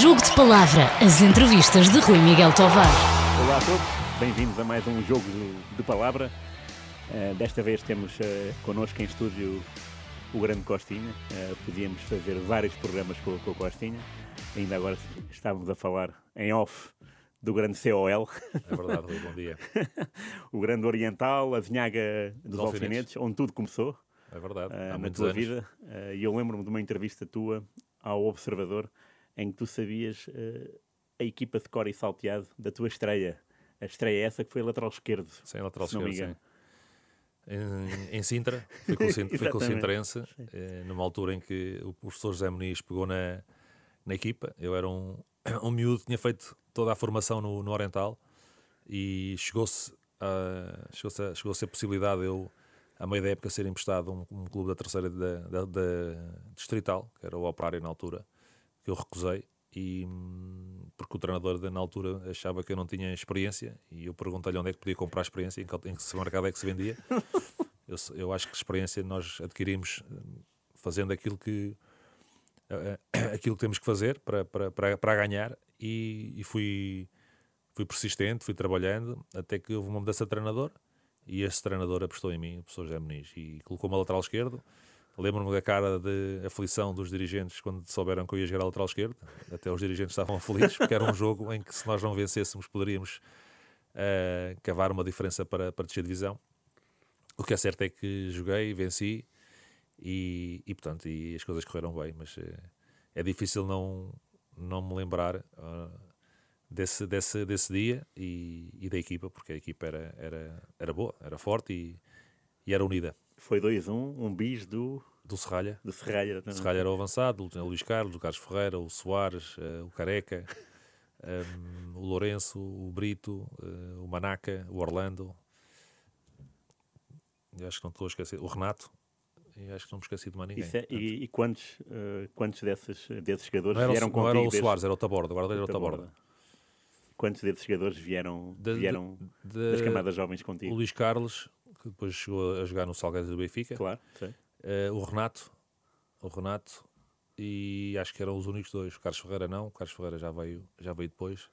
Jogo de Palavra, as entrevistas de Rui Miguel Tovar. Olá a todos, bem-vindos a mais um Jogo de Palavra. Uh, desta vez temos uh, connosco em estúdio o grande Costinha. Uh, podíamos fazer vários programas com, com o Costinha. Ainda agora estávamos a falar em off do grande COL. É verdade, Rui, bom dia. o grande Oriental, a vinhaga dos, dos alfinetes, onde tudo começou. É verdade, uh, na tua anos. vida. Uh, e eu lembro-me de uma entrevista tua ao Observador em que tu sabias uh, a equipa de cor e salteado da tua estreia. A estreia é essa que foi lateral esquerdo. Sim, lateral esquerdo, sim. Em, em, Sintra, fui com, fui com o Sintrense, eh, numa altura em que o professor José Muniz pegou na, na equipa. Eu era um, um miúdo, tinha feito toda a formação no, no Oriental e chegou-se a, chegou a, chegou a, a possibilidade de eu, a meio da época, ser emprestado um, um clube da terceira da, da, da, distrital, que era o Operário na altura, que eu recusei e porque o treinador na altura achava que eu não tinha experiência e eu perguntei-lhe onde é que podia comprar experiência, em que, em que mercado é que se vendia. eu, eu acho que experiência nós adquirimos fazendo aquilo que aquilo que temos que fazer para, para, para, para ganhar e, e, fui, fui persistente, fui trabalhando até que houve uma mudança de treinador e esse treinador apostou em mim, o professor José Muniz, e colocou-me a lateral esquerdo Lembro-me da cara de aflição dos dirigentes quando souberam que eu ia jogar a lateral esquerdo. Até os dirigentes estavam felizes, porque era um jogo em que, se nós não vencêssemos, poderíamos uh, cavar uma diferença para, para descer divisão. O que é certo é que joguei, venci e, e portanto, e as coisas correram bem, mas uh, é difícil não, não me lembrar uh, desse, desse, desse dia e, e, da equipa, porque a equipa era, era, era boa, era forte e, e era unida. Foi 2-1, um, um bis do. Do Serralha. Do Serralha. Também. Serralha era o avançado, o Luís Carlos, o Carlos Ferreira, o Soares, uh, o Careca, um, ehm, o Lourenço, o Brito, uh, o Manaca, o Orlando. Eu acho que não estou a esquecer. O Renato. E acho que não me esqueci de mais ninguém. É, e, e, quantos, uh, quantos desses, desses jogadores não era, vieram contigo? Não era o Soares, era o Taborda. O era o Taborda. Quantos desses jogadores vieram, vieram de, de, das camadas jovens contigo? O Luís Carlos, que depois chegou a jogar no Salgueiros do Benfica. Claro. Uh, o Renato, o Renato, e acho que eram os únicos dois. O Carlos Ferreira não, o Carlos Ferreira já veio, já veio depois.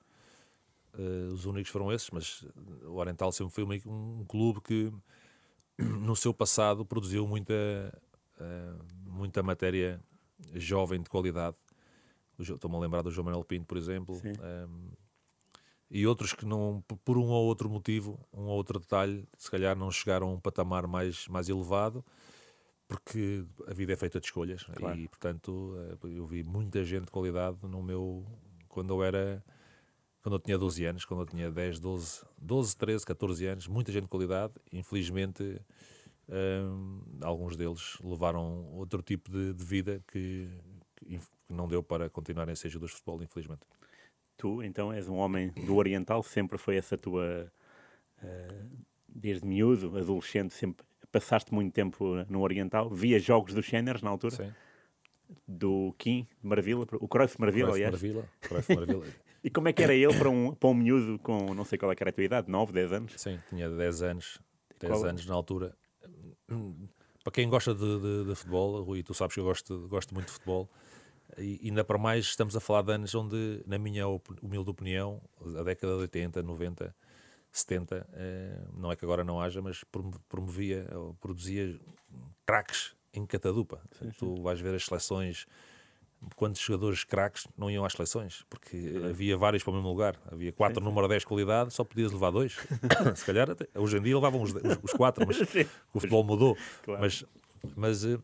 Uh, os únicos foram esses, mas o Oriental sempre foi um, um clube que no seu passado produziu muita, uh, muita matéria jovem de qualidade. Estou-me a lembrar do João Manuel Pinto, por exemplo. Um, e outros que não, por um ou outro motivo, um ou outro detalhe, se calhar não chegaram a um patamar mais, mais elevado, porque a vida é feita de escolhas claro. e, portanto, eh, eu vi muita gente de qualidade no meu. quando eu era. quando eu tinha 12 anos, quando eu tinha 10, 12, 12 13, 14 anos, muita gente de qualidade. Infelizmente, hum, alguns deles levaram outro tipo de, de vida que, que não deu para continuarem a ser jogadores de futebol, infelizmente. Tu, então, és um homem do Oriental, sempre foi essa tua. Uh, desde miúdo, adolescente, sempre passaste muito tempo no Oriental, via jogos dos Séniores na altura? Sim. Do Kim, Maravilha, o Cruyff Maravilha, aliás. Maravilha, Cruyff Maravilha. e como é que era ele para um, para um miúdo com, não sei qual é que era a tua idade, 9, 10 anos? Sim, tinha 10 anos, 10 qual? anos na altura. Para quem gosta de, de, de futebol, Rui, tu sabes que eu gosto, gosto muito de futebol, e ainda para mais estamos a falar de anos onde, na minha humilde opinião, a década de 80, 90, 70, eh, não é que agora não haja, mas promovia, ou produzia craques em catadupa. Sim, sim. Tu vais ver as seleções, quantos jogadores craques não iam às seleções, porque havia vários para o mesmo lugar. Havia quatro sim, número 10 qualidade, só podias levar dois. Se calhar, até, hoje em dia levavam os, os, os quatro, mas o futebol mudou. Claro. Mas, mas eh,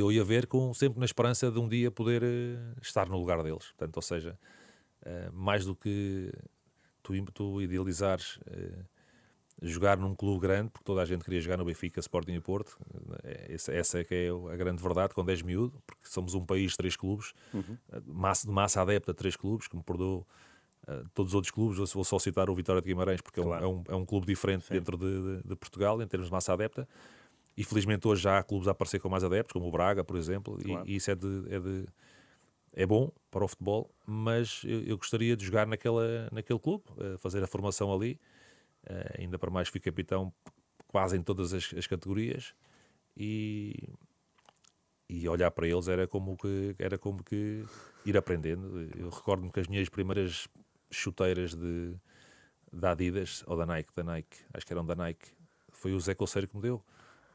eu ia ver com, sempre na esperança de um dia poder uh, estar no lugar deles. Portanto, ou seja, uh, mais do que tu, tu idealizares uh, jogar num clube grande, porque toda a gente queria jogar no Benfica, Sporting e Porto, essa, essa é que é a grande verdade, quando és miúdo, porque somos um país de três clubes, uhum. massa, de massa adepta a três clubes, que me perdoou todos os outros clubes, vou só citar o Vitória de Guimarães, porque claro. é, um, é um clube diferente Sim. dentro de, de, de Portugal, em termos de massa adepta, e felizmente hoje já há clubes a aparecer com mais adeptos, como o Braga, por exemplo, claro. e, e, isso é, de, é, de, é bom para o futebol, mas eu, eu, gostaria de jogar naquela, naquele clube, uh, fazer a formação ali, uh, ainda para mais fui capitão quase em todas as, as categorias, e, e olhar para eles era como que, era como que ir aprendendo. Eu recordo-me que as minhas primeiras chuteiras de, da Adidas, ou da Nike, da Nike, acho que eram da Nike, foi o Zé Colseiro que me deu.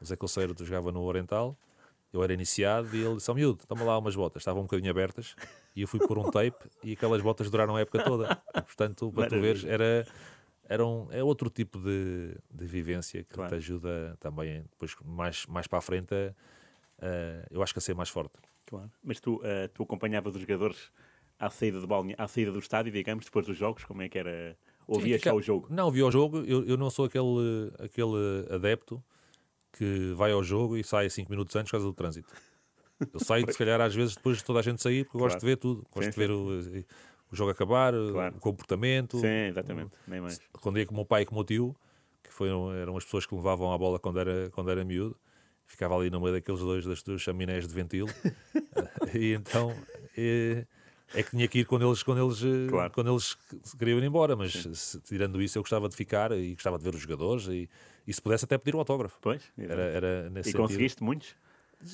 Zé Colseiro jogava no Oriental, eu era iniciado e ele disse: oh, miúdo, toma lá umas botas. Estavam um bocadinho abertas e eu fui pôr um tape e aquelas botas duraram a época toda. E, portanto, para tu veres, era, era um, é outro tipo de, de vivência que claro. te ajuda também, depois mais, mais para a frente, a, a, eu acho que a ser mais forte. Claro. Mas tu, uh, tu acompanhavas os jogadores à saída, do balne... à saída do estádio, digamos, depois dos jogos? Como é que era? Ouvias só o jogo? Não, via o jogo. Eu, eu não sou aquele, aquele adepto que vai ao jogo e sai 5 minutos antes por causa do trânsito. Eu saio, se calhar, às vezes depois de toda a gente sair, porque eu gosto de ver tudo. Gosto sim, de ver o, o, jogo acabar, claro. o comportamento. Sim, exatamente. Nem mais. Quando ia com o meu pai e com o meu tio, que foram, eram as pessoas que levavam a bola quando era, quando era miúdo, ficava ali no meio daqueles dois, das duas chaminés de ventilo. e então. E, é que tinha que ir quando eles, quando eles, claro. quando eles queriam ir embora, mas se, tirando isso eu gostava de ficar e gostava de ver os jogadores e, e se pudesse até pedir um autógrafo. Pois, era, era nesse E sentido. conseguiste muitos?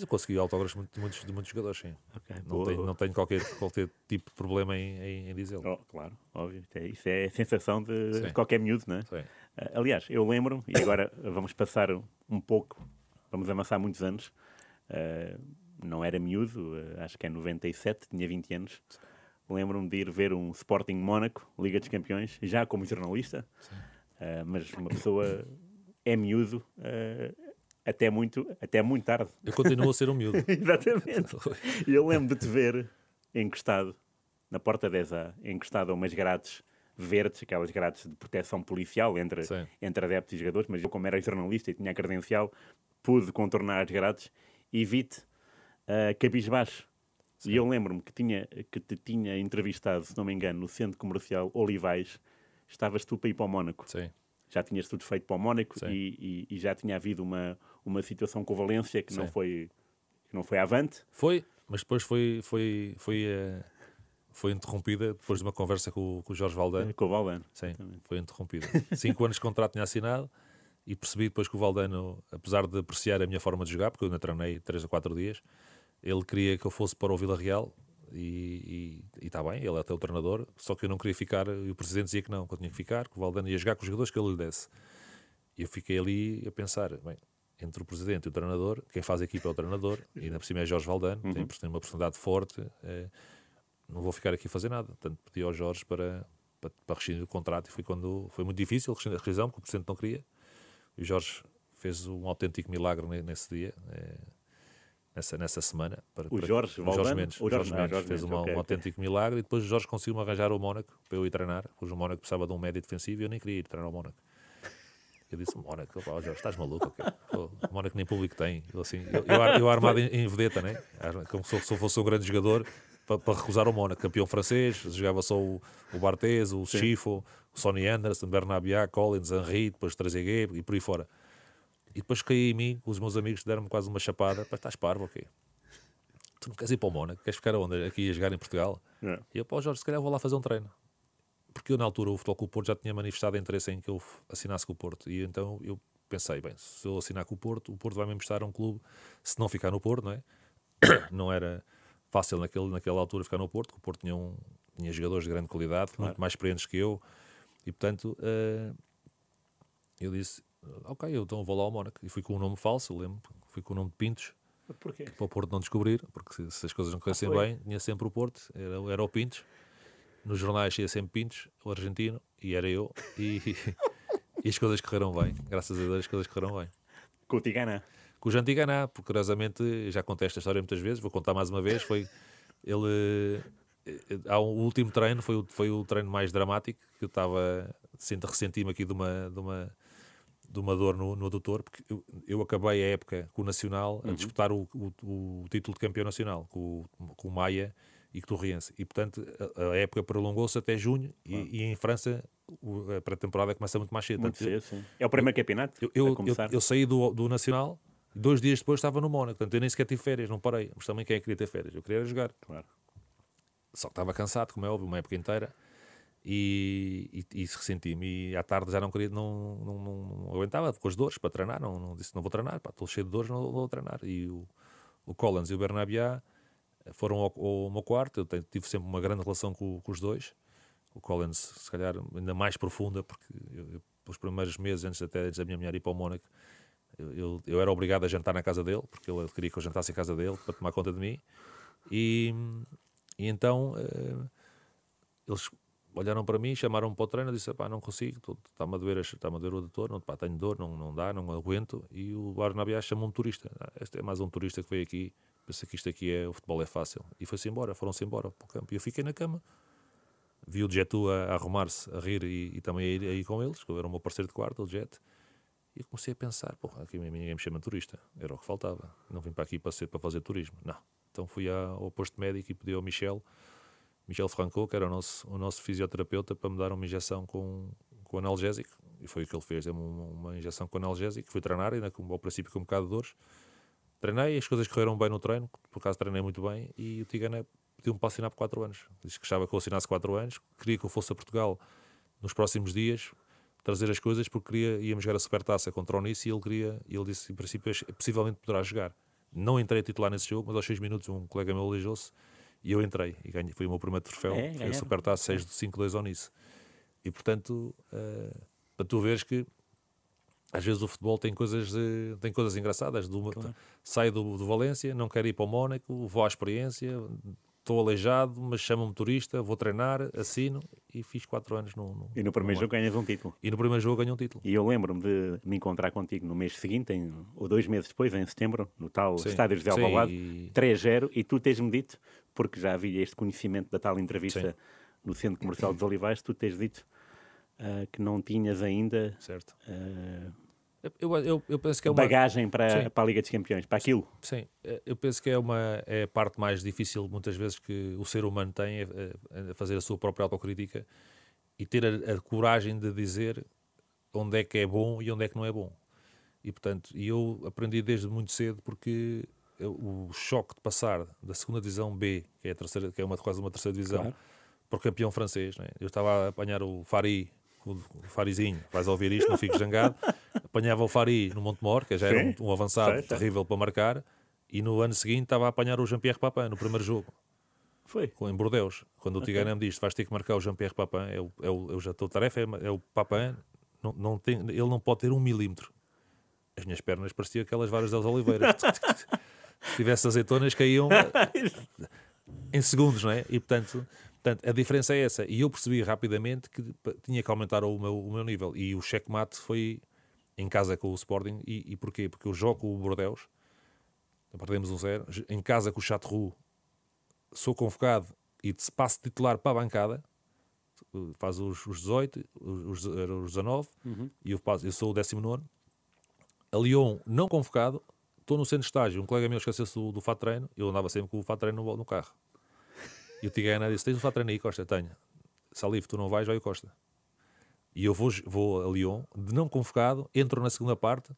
Eu consegui autógrafos de muitos, de muitos jogadores, sim. Okay, não, tenho, não tenho qualquer, qualquer tipo de problema em, em, em dizê-lo. Oh, claro, óbvio. É, isso é a sensação de, de qualquer miúdo, não é? Sim. Uh, aliás, eu lembro, e agora vamos passar um pouco, vamos amassar muitos anos. Uh, não era miúdo, uh, acho que é 97, tinha 20 anos. Lembro-me de ir ver um Sporting Mónaco, Liga dos Campeões, já como jornalista, mas uma pessoa é miúdo uh, até, muito, até muito tarde. Eu continuo a ser um miúdo. Exatamente. E eu lembro de te ver encostado na porta 10A, encostado a umas grades verdes, aquelas grades de proteção policial entre, entre adeptos e jogadores, mas eu, como era jornalista e tinha credencial, pude contornar as grades e vi-te uh, cabisbaixo. Sim. E eu lembro-me que, tinha, que te tinha entrevistado, se não me engano, no centro comercial Olivais. Estavas tu para ir para o Mónaco. Sim já tinhas tudo feito para o Mónaco e, e, e, já tinha havido uma, uma situação com o Valência que não foi que não foi avante. Foi, mas depois foi foi foi uh, foi interrompida depois de uma conversa com, com o Jorge Valdano. Com o Valdano. Sim, foi interrompida. Cinco anos de contrato tinha assinado e percebi depois que o Valdano, apesar de apreciar a minha forma de jogar, porque eu ainda treinei três ou quatro dias, ele queria que eu fosse para o Vila Real e está bem, ele é até o treinador, só que eu não queria ficar, e o presidente dizia que não, que eu tinha que ficar, que o Valdano ia jogar com os jogadores que ele lhe desse. E eu fiquei ali a pensar, bem, entre o presidente e o treinador, quem faz a equipa é o treinador, e ainda por cima é Jorge Valdano, uhum. tem, uma personalidade forte, é, não vou ficar aqui a fazer nada. Portanto, pedi ao Jorge para, para, para rescindir o contrato e foi quando foi muito difícil a rescisão, porque o presidente não queria. E o Jorge fez um autêntico milagre nesse dia. É, nessa, nessa semana. Para, o Jorge, para, o Jorge Mendes, o Jorge, Jorge, Mendes, Jorge fez Mendes, uma, okay, um autêntico milagre e depois o Jorge conseguiu-me arranjar o Mónaco para eu ir treinar, pois o Mónaco precisava de um médio defensivo e eu nem queria ir treinar o Mónaco. Eu disse, Mónaco, oh, Jorge, estás maluco? Okay? o Mónaco nem público tem. Eu, assim, eu, eu, eu armado em, em vedeta, né? como se eu fosse um grande jogador para, para recusar o Mónaco. Campeão francês, jogava só o, o Barthez, o Schifo, o Sonny Anderson, Bernabia, Collins, Henry, depois Trezeguet e por aí fora. E depois caí em mim, os meus amigos deram-me quase uma chapada. Para estás parvo, ok? Tu não queres ir para o Mónaco? Queres ficar onde? Aqui a jogar em Portugal? É. E eu, pô, Jorge, se calhar vou lá fazer um treino. Porque eu, na altura, o Futebol o Porto já tinha manifestado interesse em que eu assinasse com o Porto. E então eu pensei, bem, se eu assinar com o Porto, o Porto vai me emprestar um clube, se não ficar no Porto, não é? não era fácil naquele, naquela altura ficar no Porto, porque o Porto tinha, um, tinha jogadores de grande qualidade, claro. muito mais experientes que eu. E, portanto, uh, eu disse, ok, eu então vou lá ao Mónaco. E fui com um nome falso, eu lembro, fui com o nome de Pintos. Porquê? Para o Porto não descobrir, porque se, se as coisas não corressem ah, bem, tinha sempre o Porto, era, era o Pintos. Nos jornais ia sempre Pintos, o argentino, e era eu. E, e as coisas correram bem, graças a Deus as coisas correram bem. Com o Tiganá? Com o Jean Tiganá, porque curiosamente, já contei esta história muitas vezes, vou contar mais uma vez, foi ele... Há um, o último treino foi, foi o treino mais dramático, que eu estava, ressenti-me aqui de uma, de uma de uma dor no, no adutor, porque eu, eu, acabei a época com o Nacional a uhum. disputar o, o, o, título de campeão nacional com, com o Maia e com o Torriense. E, portanto, a, a época prolongou-se até junho e, e, em França a pré-temporada começa muito mais cedo. Muito cedo, sim. É o primeiro campeonato? Eu, eu, eu, saí do, do Nacional dois dias depois estava no Mónaco. Portanto, eu nem sequer tive férias, não parei. Mas também quem é que queria ter férias? Eu queria jogar. Claro. Só que estava cansado, como é óbvio, uma época inteira e, e, e ressenti-me. E à tarde já não queria, não, não, não, não aguentava com as dores para treinar. Não, não disse, não vou treinar, pá, estou cheio de dores, não, vou treinar. E o, o Collins e o Bernabiá foram ao, ao meu quarto. Eu tive sempre uma grande relação com, com, os dois. O Collins, se calhar, ainda mais profunda, porque eu, eu, os primeiros meses, antes, até, antes da minha mulher ir para o Mónaco, eu, eu, era obrigado a jantar na casa dele, porque ele queria que eu jantasse em casa dele para tomar conta de mim. E, e então uh, eles olharam para mim, chamaram-me para o treino, disse, pá, não consigo, está-me a doer, está a doer o doutor, não, pá, tenho dor, não, não dá, não aguento. E o Barnabiá chamou-me turista. Ah, este é mais um turista que veio aqui, pensa que isto aqui é, o futebol é fácil. E foi-se embora, foram-se embora para o campo. E eu fiquei na cama. Vi o Jetu a, a arrumar-se, a rir e, e também a ir, a ir, com eles, que eu era o meu parceiro de quarto, o Jet. E comecei a pensar, porra, aqui ninguém me chama turista, era o que faltava. Não vim para aqui para, ser, para fazer turismo, não. Então fui ao posto médico e pedi ao Michel Michel Franco, que era o nosso, o nosso fisioterapeuta, para me dar uma injeção com, com analgésico. E foi o que ele fez, deu-me uma, uma, injeção com analgésico. Fui treinar, ainda com, ao princípio com um bocado de dores. Treinei, as coisas correram bem no treino, por acaso treinei muito bem. E o Tigana pediu-me para assinar por 4 anos. Disse que achava que eu assinasse 4 anos, queria que eu fosse a Portugal nos próximos dias, trazer as coisas, porque queria, íamos jogar a Supertaça contra o Nice e ele queria, ele disse, em princípio, possivelmente poderá jogar. Não entrei a titular nesse jogo, mas aos 6 minutos um colega meu alijou-se e eu entrei e ganhei, foi o meu primeiro troféu, é, foi a Supertaça 6 de 5-2 ao Nice. E portanto, uh, para tu veres que às vezes o futebol tem coisas, uh, tem coisas engraçadas. Do, claro. Saio do, do Valência, não quero ir para o Mónaco, vou à experiência, estou aleijado, mas chamam-me turista, vou treinar, assino e fiz 4 anos no, no E no primeiro no jogo ganhas um título. E no primeiro jogo ganho um título. E eu lembro-me de me encontrar contigo no mês seguinte, em, ou dois meses depois, em setembro, no tal sim, Estádio José Alvalade, e... 3-0, e tu tens-me dito porque já havia este conhecimento da tal entrevista Sim. no Centro Comercial dos Olivais, tu tens dito uh, que não tinhas ainda certo. Uh, eu, eu, eu, penso que é uma bagagem para, para a Liga dos Campeões, para aquilo. Sim, eu penso que é uma é a parte mais difícil muitas vezes que o ser humano tem é, é fazer a sua própria autocrítica e ter a, a, coragem de dizer onde é que é bom e onde é que não é bom. E portanto, eu aprendi desde muito cedo porque o choque de passar da segunda divisão B, que é, a terceira, que é uma, quase uma terceira divisão, claro. para o campeão francês. Né? Eu estava a apanhar o Fari, o Farizinho, vais ouvir isto, não fiques zangado. Apanhava o Fari no Montemor, que já era um, um avançado terrível para marcar, e no ano seguinte estava a apanhar o Jean-Pierre Papin no primeiro jogo. Foi. Em Bordeaux. Quando o Tigana me disse vais ter que marcar o Jean-Pierre Papin, é o, é eu já estou tarefa, é, é o Papin, não, não tem, ele não pode ter um milímetro. As minhas pernas pareciam aquelas varas das oliveiras. se tivesse azeitonas caíam em segundos, não é? E portanto, portanto, a diferença é essa. E eu percebi rapidamente que tinha que aumentar o meu, o meu nível. E o checkmate foi em casa com o Sporting. E, e porquê? Porque eu jogo com o Bordeus, perdemos um zero. Em casa com o Chateauroux, sou convocado e passo titular para a bancada. Faz os, os 18, os, os 19, uhum. e eu, passo, eu sou o 19. A Lyon, não convocado, estou no centro de estágio, um colega meu esqueceu-se do, do fato treino, eu andava sempre com o fato treino no, no carro. E o Tigana disse: Tens o fato treino aí, Costa? Tenho. Salif, tu não vais, vai o Costa. E eu vou, vou a Lyon, de não convocado, entro na segunda parte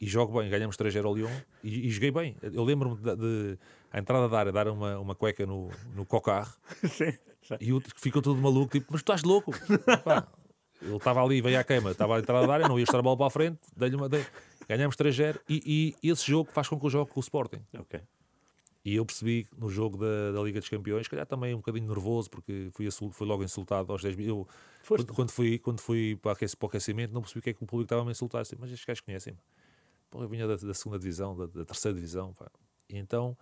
e jogo bem. Ganhamos 3-0 ao Lyon e, e, joguei bem. Eu lembro-me de, de, a entrada da área, dar uma, uma cueca no, no cocar e o, ficou todo maluco, tipo, mas tu estás louco? Pá, ele estava ali, veio à queima, estava à entrada da área, não ia estar a bola para a frente, dei-lhe uma. Dei, Ganhamos 3-0 e, e, esse jogo faz com que eu jogue com o Sporting. Okay. E eu percebi no jogo da, da, Liga dos Campeões, calhar também um bocadinho nervoso, porque fui, fui logo insultado aos 10 mil. Quando, quando, fui, quando fui para, aquece, para o aquecimento, não percebi o que é que o público estava a me insultar. Assim, mas estes gajos conhecem-me. eu vinha da, da, segunda divisão, da, da terceira divisão. Pá. E então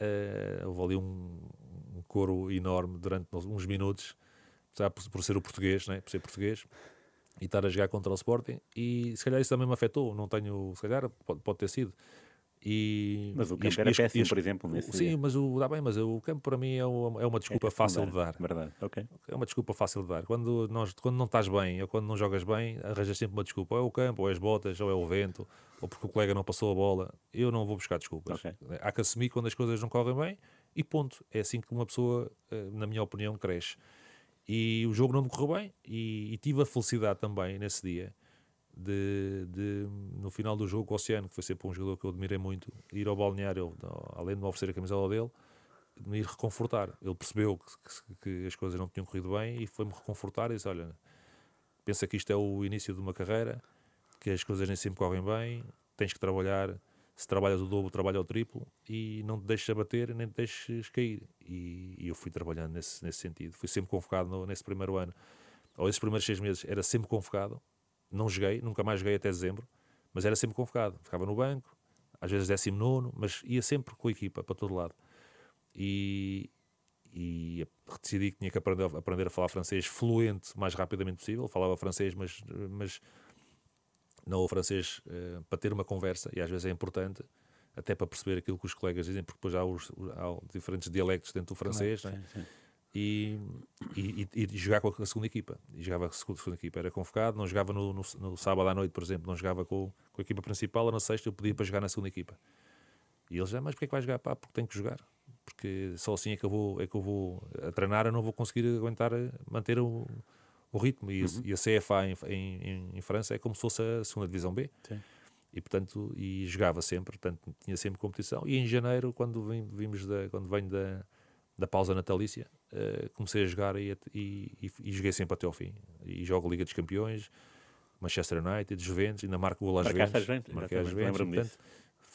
uh, houve ali um, um coro enorme durante uns minutos, por, por ser o português, né? por ser português e estar a jogar contra o Sporting e se calhar isso também me afetou, não tenho, se calhar pode, pode ter sido. E, mas o campo era péssimo, por exemplo. Nesse sim, dia. mas o, dá bem, mas o campo para mim é uma, é uma desculpa é fácil de dar. Verdade, ok. É uma desculpa fácil de dar. Quando, nós, quando não estás bem ou quando não jogas bem, arranjas sempre uma desculpa. Ou é o campo, ou é as botas, ou é o vento, ou porque o colega não passou a bola. Eu não vou buscar desculpas. Okay. Há que assumir quando as coisas não correm bem e ponto. É assim que uma pessoa, eh, na minha opinião, cresce. E o jogo não me correu bem e, e tive a felicidade também nesse dia de, de, no final do jogo, o Oceano, que foi sempre um jogador que eu admirei muito, ir ao balneário, além de me oferecer a camisola dele, de me ir reconfortar. Ele percebeu que, que, que as coisas não tinham corrido bem e foi-me reconfortar e disse: Olha, pensa que isto é o início de uma carreira, que as coisas nem sempre correm bem, tens que trabalhar se trabalhas o dobro, trabalha o triplo e não te deixes abater nem te deixes cair. E, e eu fui trabalhando nesse, nesse sentido. Fui sempre convocado no, nesse primeiro ano, ou esses primeiros seis meses, era sempre convocado. Não joguei, nunca mais joguei até dezembro, mas era sempre convocado. Ficava no banco, às vezes décimo nono, mas ia sempre com a equipa para todo lado. E, e decidi que tinha que aprender, aprender a falar francês fluente o mais rapidamente possível. Falava francês, mas, mas não o francês uh, para ter uma conversa, e às vezes é importante, até para perceber aquilo que os colegas dizem, porque depois há, os, há diferentes dialectos dentro do francês. Claro, sim, sim. E, e, e, jogar com a segunda equipa. E jogava com a segunda, equipa. Era convocado, não jogava no, no, no, sábado à noite, por exemplo, não jogava com, com a equipa principal, na sexta eu podia para jogar na segunda equipa. E eles já, mas porquê é que vai jogar? Pá, porque tem que jogar. Porque só assim é que eu vou, é que eu vou a treinar, eu não vou conseguir aguentar manter o, o ritmo. E, uhum. e a CFA em, em, em, França é como se fosse a segunda divisão B. Sim. E portanto, e jogava sempre, portanto, tinha sempre competição. E em janeiro, quando vimos da, quando venho da, da pausa natalícia, uh, comecei a jogar e, e, e, joguei sempre até ao fim. E jogo Liga dos Campeões, Manchester United, Juventus, ainda marco o gol às Juventus. Marquei às Juventus, portanto,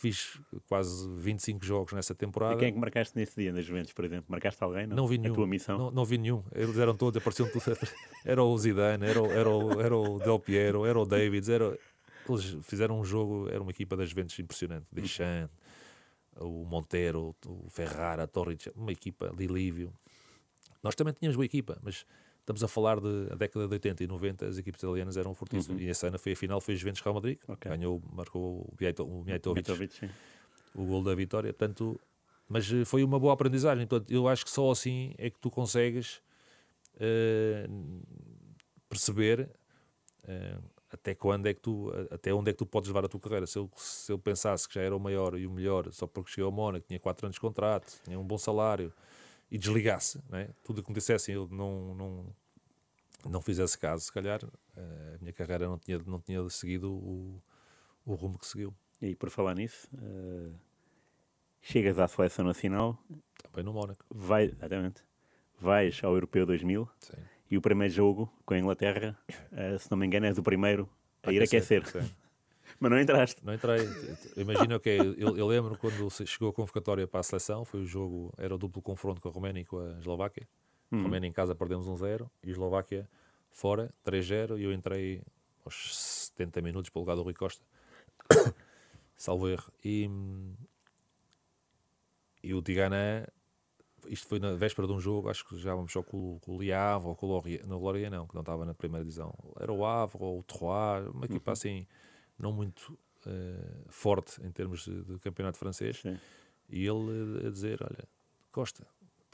fiz quase 25 jogos nessa temporada. E quem é que marcaste nesse dia nas Juventus, por exemplo? Marcaste alguém? Não, não vi nenhum. A tua missão? Não, não vi nenhum. Eles eram todos, apareciam todos. Era o Zidane, era, o, era, o, era o Del Piero, era o Davids, era... Eles fizeram um jogo, era uma equipa das Juventus impressionante. Deschamps, o Montero, o Ferrara, a Torric, uma equipa de Lívio. Nós também tínhamos boa equipa, mas estamos a falar de a década de 80 e 90, as equipes italianas eram fortíssimas. Uhum. E esse ano foi a final, foi Juventus Real Madrid, okay. ganhou, marcou o Mijatovic, o, gol da vitória. Portanto, mas eh, foi uma boa aprendizagem. Então, eu acho que só assim é que tu consegues uh, perceber uh, até quando é que tu, até onde é que tu podes levar a tua carreira. Se eu, se eu pensasse que já era o maior e o melhor só porque cheguei ao Mónaco, tinha 4 anos de contrato, tinha um bom salário e desligasse, né? tudo acontecesse e eu não, não, não fizesse caso, se calhar a minha carreira não tinha, não tinha seguido o, o rumo que seguiu. E por falar nisso, uh, chegas à seleção nacional. Também no Mónaco. Vai, exatamente. Vais ao Europeu 2000 Sim. E o primeiro jogo com a Inglaterra, uh, se não me engano, és o primeiro a ir aquecer. aquecer. Mas não entraste. Não entrei. Imagina o que é. Eu, eu, lembro quando chegou a convocatória para a seleção, foi o jogo, era o duplo confronto com a Roménia e com a Eslováquia. Uhum. Roménia em casa perdemos 1-0 e Eslováquia fora 3-0 e eu entrei aos 70 minutos pelo lugar do Rui Costa. Salvo erro. E, e o Tigana, isto foi na véspera de um jogo, acho que já vamos só com, com o Liave ou com o Lorient, não, o Lorient não, que não estava na primeira divisão. Era o Avre ou o Troyes, uma equipa uhum. assim não muito uh, forte em termos de, de campeonato francês, Sim. e ele a dizer: Olha, Costa,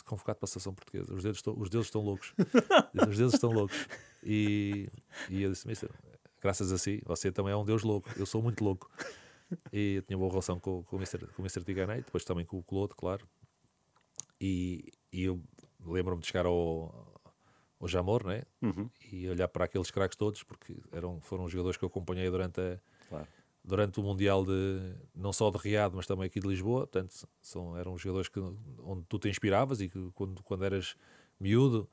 convocado para a seleção portuguesa, os dedos estão, os dedos estão loucos, os dedos estão loucos. E, e eu disse: Mister, graças a si, você também é um Deus louco, eu sou muito louco. E eu tinha boa relação com, com o Mr. Com o Mr. Tiganei, depois também com o Claude, claro. E, e eu lembro-me de chegar ao, ao Jamor, né? Uhum. E olhar para aqueles craques todos, porque eram, foram jogadores que eu acompanhei durante a, Claro. Durante o Mundial de não só de Riad, mas também aqui de Lisboa, portanto, são, eram jogadores que, onde tu te inspiravas e que quando, quando eras miúdo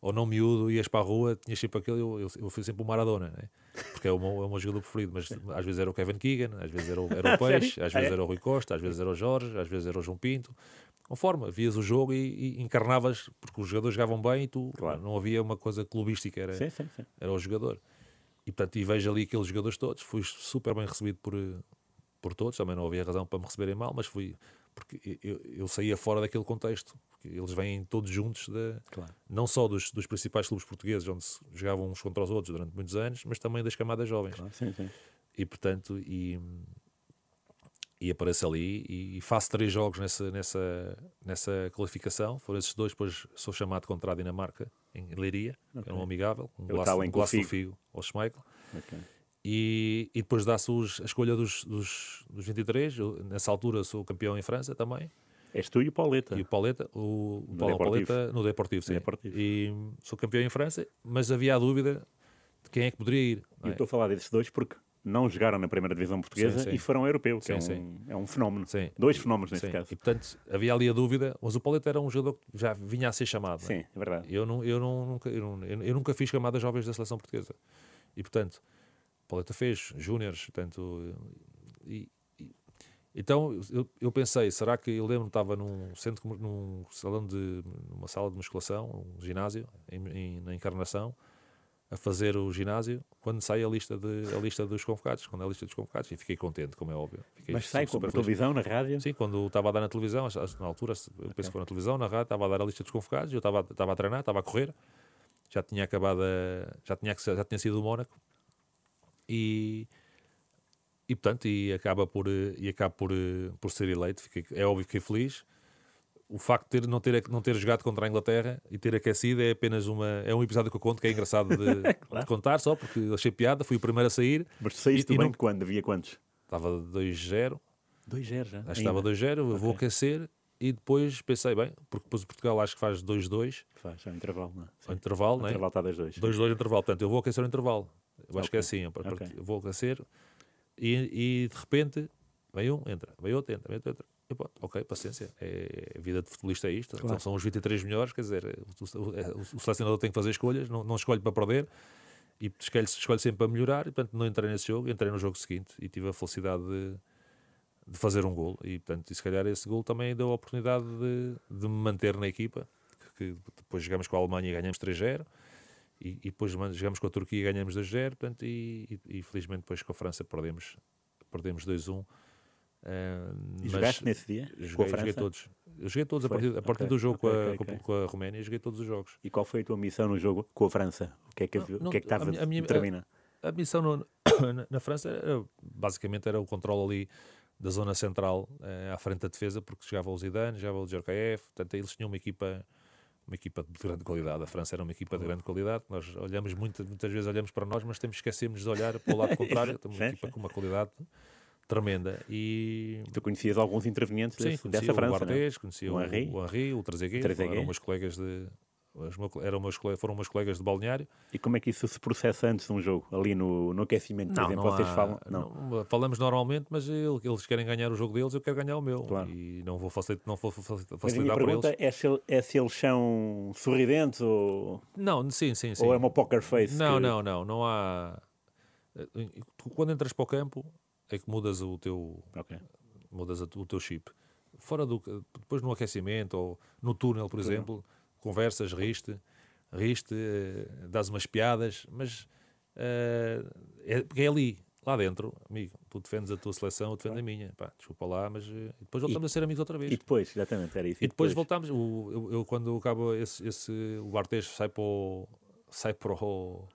ou não miúdo, ias para a rua, tinhas sempre aquele. Eu, eu, eu fui sempre o Maradona, né? porque é o, meu, é o meu jogador preferido, mas às vezes era o Kevin Keegan, às vezes era o, era o Peixe, às vezes era o Rui Costa, às vezes era o Jorge, às vezes era o João Pinto. Conforme, vias o jogo e, e encarnavas, porque os jogadores jogavam bem e tu claro. não havia uma coisa clubística, era, sim, sim, sim. era o jogador. E, portanto, e vejo ali aqueles jogadores todos. Fui super bem recebido por, por todos. Também não havia razão para me receberem mal, mas fui. Porque eu, eu saía fora daquele contexto. Porque eles vêm todos juntos, de, claro. não só dos, dos principais clubes portugueses, onde se jogavam uns contra os outros durante muitos anos, mas também das camadas jovens. Claro, sim, sim. E, portanto, e, e apareço ali e, faço três jogos nessa, nessa, nessa qualificação. Foram esses dois, depois sou chamado contra a Dinamarca em Leiria, okay. era um amigável, um golaço, um golaço do Figo ao Schmeichel. Okay. E, e depois dá-se a escolha dos, dos, dos 23. Eu, nessa altura sou campeão em França também. És tu e o Pauleta. E o Pauleta, o, o Paulo Pauleta no Deportivo, sim. Deportivo. E sou campeão em França, mas havia a dúvida de quem é que poderia ir. Eu é? estou a falar desses dois porque não jogaram na primeira divisão portuguesa sim, sim. e foram europeu, que sim, é, um, é um fenómeno. Dois fenómenos neste caso. E portanto havia ali a dúvida, mas o Pauleta era um jogador que já vinha a ser chamado. Sim, é verdade. Eu, não, eu, não, nunca, eu, não, eu nunca fiz camadas jovens da seleção portuguesa. E portanto, o Pauleta fez júniores, portanto. E, e, Então eu, eu pensei, será que eu lembro estava num centro num salão de numa sala de musculação, um ginásio em, em, na Encarnação, a fazer o ginásio quando sai a lista de a lista dos convocados, quando é a lista dos convocados e fiquei contente, como é óbvio. Fiquei Mas sai com a televisão, na rádio? Sim, quando estava a dar na televisão, na altura, eu penso que foi na televisão, na rádio, estava a dar a lista dos convocados, eu estava estava a treinar, estava a correr. Já tinha acabado, a, já tinha já tinha sido o Mónaco. E e portanto, e acaba por, e acaba por, por ser eleito. Fiquei, é óbvio que fiquei feliz. O facto de ter, não, ter, não ter jogado contra a Inglaterra e ter aquecido é apenas uma, é um episódio que eu conto que é engraçado de, claro. de contar, só porque achei piada. Fui o primeiro a sair. Mas tu saíste e, bem não, quando? Havia quantos? Estava 2-0. 2-0 já? Acho que estava 2-0. Okay. Vou aquecer e depois pensei, bem, porque depois o Portugal acho que faz 2-2. Faz, é um intervalo, não é? Sim. intervalo, o não é? intervalo está 2-2. 2-2 intervalo, portanto eu vou aquecer o intervalo. Eu okay. acho que é assim, eu, okay. vou aquecer e, e de repente vem um, entra, vem outro, entra, vem outro, entra. E, pô, ok, paciência, é, a vida de futebolista é isto. Claro. Então, são os 23 melhores, quer dizer, o, o, o, selecionador tem que fazer escolhas, não, não escolhe para perder e escolhe, escolhe sempre para melhorar. E, portanto, não entrei nesse jogo, entrei no jogo seguinte e tive a felicidade de, de fazer um gol. E, portanto, e se calhar esse gol também deu a oportunidade de, de me manter na equipa. Que, que depois jogamos com a Alemanha e ganhamos 3-0 e, e, depois jogamos com a Turquia e ganhamos 2-0 e, e, e, felizmente depois com a França perdemos, perdemos 2-1 uh, e jogaste nesse dia? Joguei, joguei todos eu joguei todos a partir, a partir okay. do jogo okay, com, a, okay, com, a, Roménia joguei todos os jogos e qual foi a tua missão no jogo com a França? o que é que, não, o que, é que estava a, minha? A, a missão no, na, na, França era, basicamente era o controle ali da zona central uh, à frente da defesa porque jogava o Zidane, jogava o Djorkaeff portanto eles tinham uma equipa uma equipa de grande qualidade. A França era uma equipa de grande qualidade. Nós olhamos muito, muitas vezes olhamos para nós, mas temos esquecemos de olhar para o lado contrário. Temos uma equipa com uma qualidade tremenda. E tu conhecias alguns intervenientes Sim, desse, dessa França? O Guardês, é? conhecia o, Henri, o, Henri, o Trezeguet, eram meus colegas de eram meus, foram meus colegas de balneário. E como é que isso se processa antes de um jogo? Ali no, no aquecimento, por não, exemplo, não vocês há, falam? Não. não. Falamos normalmente, mas eles querem ganhar o jogo deles, eu quero ganhar o meu. Claro. E não vou facilitar, não vou facilitar mas a minha pergunta é se, é se eles são sorridentes ou... Não, sim, sim, sim. Ou é uma poker face? Não, que... não, não. Não há... Quando entras para o campo é que mudas o teu... Okay. Mudas o teu chip. Fora do... Depois no aquecimento ou no túnel, por exemplo conversas, riste, riste, uh, dás umas piadas, mas uh, é, porque é ali, lá dentro, amigo, tu defendes a tua seleção, eu defendo a minha, pá, desculpa lá, mas uh, depois voltamos e, a ser amigos outra vez. E depois, exatamente, era isso. E, e depois, depois, voltamos, o, eu, eu, quando acabo esse, esse o Bartes sai para o, sai para o,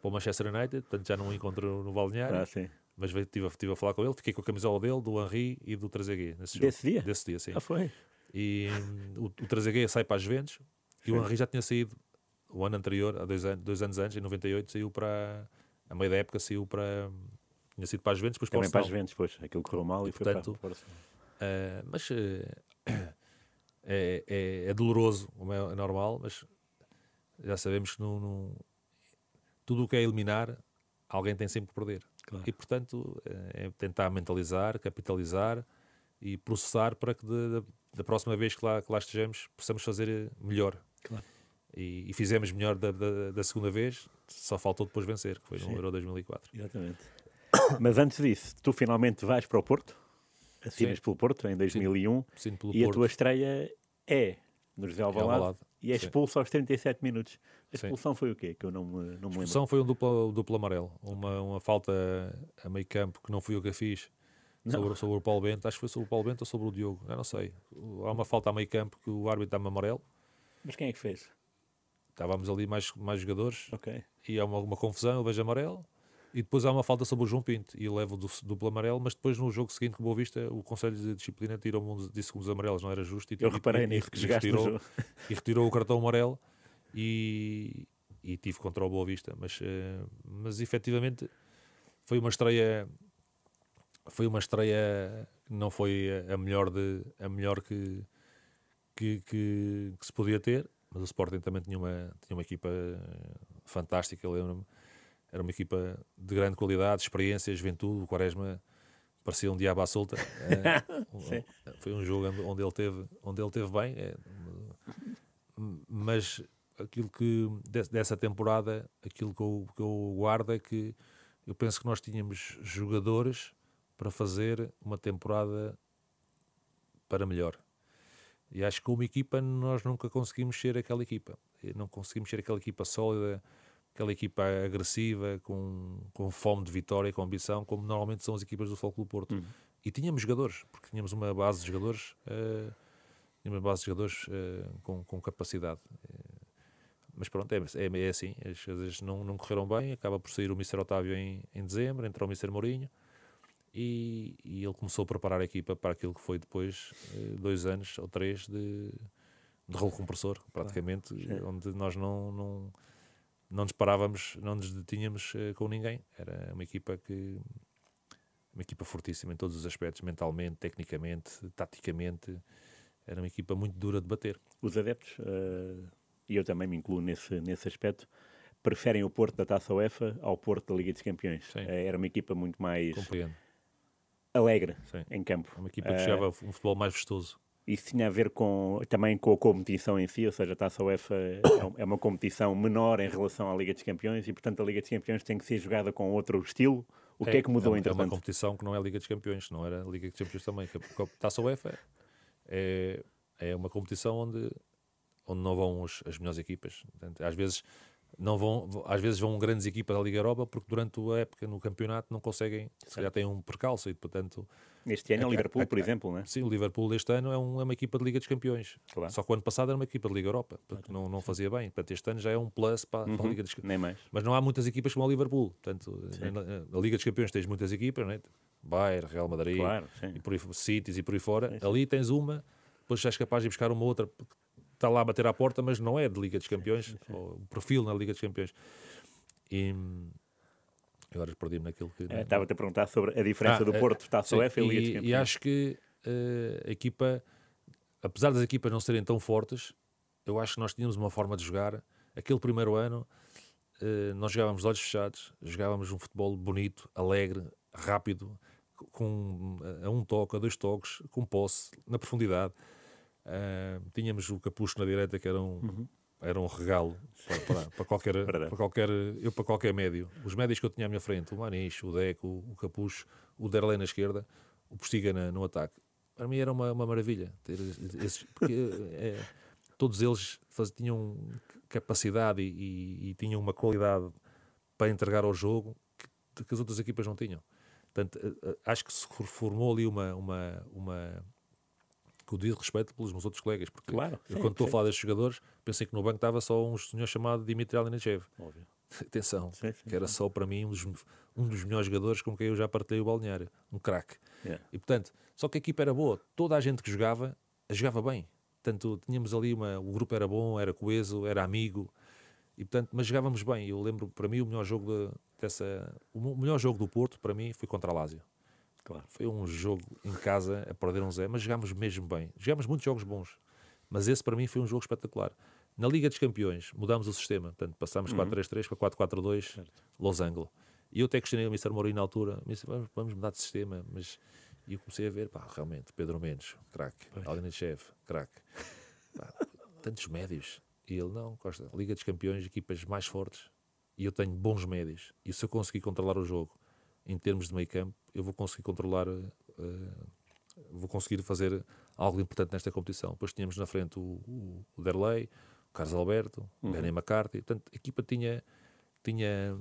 para o Manchester United, portanto já não o encontro no balneário. Ah, sim. Mas estive, estive a falar com ele, fiquei com a camisola dele, do Henri e do Trezeguet nesse jogo. Desse dia? Desse dia, sim. Ah, foi? E o, o Trezeguet sai para as Juventus, e o Henry já tinha saído o ano anterior, há dois, anos, dois anos antes, em 98, saiu para. A meio da época saiu para. Tinha sido para as Juventus, depois Também para, para as Juventus, depois. Aquilo correu mal e, e foi portanto, para, para uh, Mas uh, é, é, é, doloroso, é, é, normal, mas já sabemos que no, no, tudo o que é eliminar, alguém tem sempre que perder. Claro. E portanto eh, é tentar mentalizar, capitalizar e processar para que de, de, da próxima vez que lá, que lá estejamos possamos fazer melhor. Claro. E, e, fizemos melhor da, da, da, segunda vez, só faltou depois vencer, que foi no Sim. Euro 2004. Exatamente. Mas antes disso, tu finalmente vais para o Porto, assinas Sim. pelo Porto em 2001 Sim. E a tua estreia é no José Alvalade, Alvalade. e é expulso aos 37 minutos. A expulsão foi o quê? Que eu não me, não me lembro. A expulsão foi um duplo, um duplo amarelo, uma, uma falta a meio campo que não fui eu que fiz sobre, sobre o Paulo Bento. Acho que foi sobre o Paulo Bento ou sobre o Diogo. Eu não sei. Há uma falta a meio campo que o árbitro dá-me amarelo. Mas quem é que fez? Estávamos ali mais, mais jogadores. Ok. E há uma, uma confusão, eu vejo amarelo. E depois há uma falta sobre o João Pinto e levo do duplo amarelo, mas depois no jogo seguinte, com Boa Vista, o Conselho de Disciplina tirou-me um, disse que os amarelos não era justo. E, eu reparei nisso, que retirou, e retirou o cartão amarelo e, e tive contra o Boa Vista. Mas, uh, mas efetivamente foi uma estreia foi uma estreia que não foi a melhor, de, a melhor que, que, que, que se podia ter, mas o Sporting também tinha uma, tinha uma equipa fantástica, lembro-me. Era uma equipa de grande qualidade, experiência, juventude. O Quaresma parecia um diabo à solta. é, foi um jogo onde ele teve, onde ele teve bem. É, mas aquilo que dessa temporada, aquilo que eu, que eu guardo é que eu penso que nós tínhamos jogadores para fazer uma temporada para melhor. E acho que como equipa nós nunca conseguimos ser aquela equipa. Não conseguimos ser aquela equipa sólida, aquela equipa agressiva, com, com fome de vitória, com ambição, como normalmente são as equipas do Futebol Porto. Uhum. E tínhamos jogadores, porque tínhamos uma base de jogadores, uh, tínhamos uma base de jogadores uh, com, com capacidade. Mas pronto, é, é, é assim, as coisas não, não correram bem, acaba por sair o Mr. Otávio em, em dezembro, entrou o Mr. Mourinho, e, e, ele começou a preparar a equipa para aquilo que foi depois dois anos ou três de, de rolo compressor, praticamente, onde nós não, não, não nos parávamos, não nos detínhamos com ninguém. Era uma equipa que uma equipa fortíssima em todos os aspectos, mentalmente, tecnicamente, taticamente. Era uma equipa muito dura de bater. Os adeptos, uh, e eu também me incluo nesse, nesse aspecto, preferem o Porto da Taça UEFA ao Porto da Liga dos Campeões. Uh, era uma equipa muito mais Compreendo. alegre Sim. em campo. Uma equipa que uh, jogava um futebol mais vistoso. Isso tinha a ver com, também com a competição em si, ou seja, a Taça UEFA é, é uma competição menor em relação à Liga dos Campeões e, portanto, a Liga dos Campeões tem que ser jogada com outro estilo, o que é, é que mudou, é, entretanto? É uma competição que não é a Liga dos Campeões, não era a Liga dos Campeões também. A Taça UEFA é, é uma competição onde, onde não vão os, as melhores equipas. Portanto, às vezes não vão, às vezes vão grandes equipas da Liga Europa porque durante a época no campeonato não conseguem, se calhar têm um percalço e portanto este ano é o Liverpool, a, a, por exemplo, não é? Sim, o Liverpool deste ano é, um, é, uma equipa de Liga dos Campeões. Claro. Só que o ano passado era uma equipa de Liga Europa, porque não, não fazia bem. Portanto, este ano já é um plus para, uhum. para a Liga dos Campeões. Nem mais. Mas não há muitas equipas como o Liverpool. Portanto, na, Liga dos Campeões tens muitas equipas, não é? Bayern, Real Madrid, claro, e por aí, Cities e por aí fora. Sim. Ali tens uma, depois já és capaz de buscar uma outra está lá a bater à porta, mas não é de Liga dos Campeões, o perfil na Liga dos Campeões. E Agora perdi-me naquilo que. É, Estava-te a perguntar sobre a diferença ah, do Porto, está só F e Liga dos Campeões. E acho que uh, a equipa, apesar das equipas não serem tão fortes, eu acho que nós tínhamos uma forma de jogar. Aquele primeiro ano, uh, nós jogávamos de olhos fechados, jogávamos um futebol bonito, alegre, rápido, com a um toque, a dois toques, com posse, na profundidade. Uh, tínhamos o Capucho na direita, que era um. Uhum era um regalo para, para, para qualquer, para qualquer, eu para qualquer médio. Os médios que eu tinha à minha frente, o Maniche, o Deco, o Capucho, o Derlei na esquerda, o Postiga na, no ataque. Para mim era uma, uma maravilha ter esses, porque é, todos eles faz, tinham capacidade e, e, e, tinham uma qualidade para entregar ao jogo que, que as outras equipas não tinham. Portanto, eh, acho que se formou ali uma, uma, uma com o devido respeito pelos meus outros colegas, porque claro, eu, sim, quando estou a falar destes jogadores, pensei que no banco estava só um senhor chamado Dimitri Alinachev. Atenção, sim, sim, que era só para mim um dos, um dos melhores jogadores com quem eu já partilhei o balneário, um craque. Yeah. E portanto, só que a equipa era boa, toda a gente que jogava, jogava bem. Portanto, tínhamos ali uma. O grupo era bom, era coeso, era amigo, e portanto, mas jogávamos bem. Eu lembro, para mim, o melhor jogo de, dessa. O melhor jogo do Porto, para mim, foi contra a Lásio. Claro. Foi um jogo em casa a perder um zero, mas jogámos mesmo bem. Jogámos muitos jogos bons, mas esse para mim foi um jogo espetacular. Na Liga dos Campeões mudámos o sistema, portanto passámos uhum. 4-3-3 para 4-4-2 losango. E eu até questionei o Mr. Mourinho na altura, disse, vamos mudar de sistema, mas e eu comecei a ver, pá, realmente, Pedro Mendes, craque, Aldina Chefe, craque, tantos médios. E ele, não, Costa, Liga dos Campeões, equipas mais fortes, e eu tenho bons médios. E se eu conseguir controlar o jogo em termos de meio campo, eu vou conseguir controlar, uh, vou conseguir fazer algo importante nesta competição. Depois tínhamos na frente o, o, o Derlei, o Carlos Alberto, o uhum. Benny McCarthy. Portanto, a equipa tinha, tinha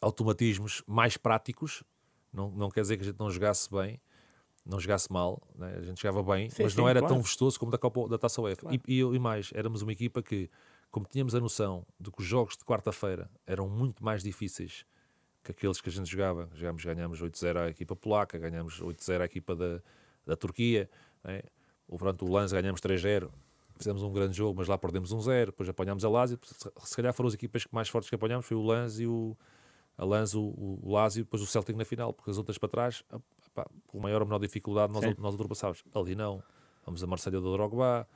automatismos mais práticos. Não, não quer dizer que a gente não jogasse bem, não jogasse mal, né? a gente jogava bem, sim, mas sim, não era claro. tão vistoso como da, Copa, da Taça UEFA. Claro. E, e, e mais, éramos uma equipa que, como tínhamos a noção de que os jogos de quarta-feira eram muito mais difíceis que aqueles que a gente jogava. Jogámos, ganhámos 8-0 à equipa polaca, ganhámos 8-0 à equipa da, da Turquia. Né? O, pronto, o Lance ganhámos 3-0. Fizemos um grande jogo, mas lá perdemos 1-0. Depois apanhámos a Lazio. Se calhar foram as equipas que mais fortes que apanhámos. Foi o Lance e o, a Lance, o, o Lazio, depois o Celtic na final. Porque as outras para trás, com maior ou menor dificuldade, nós, nós ultrapassávamos. Ali não. Vamos a Marselha do Drogba.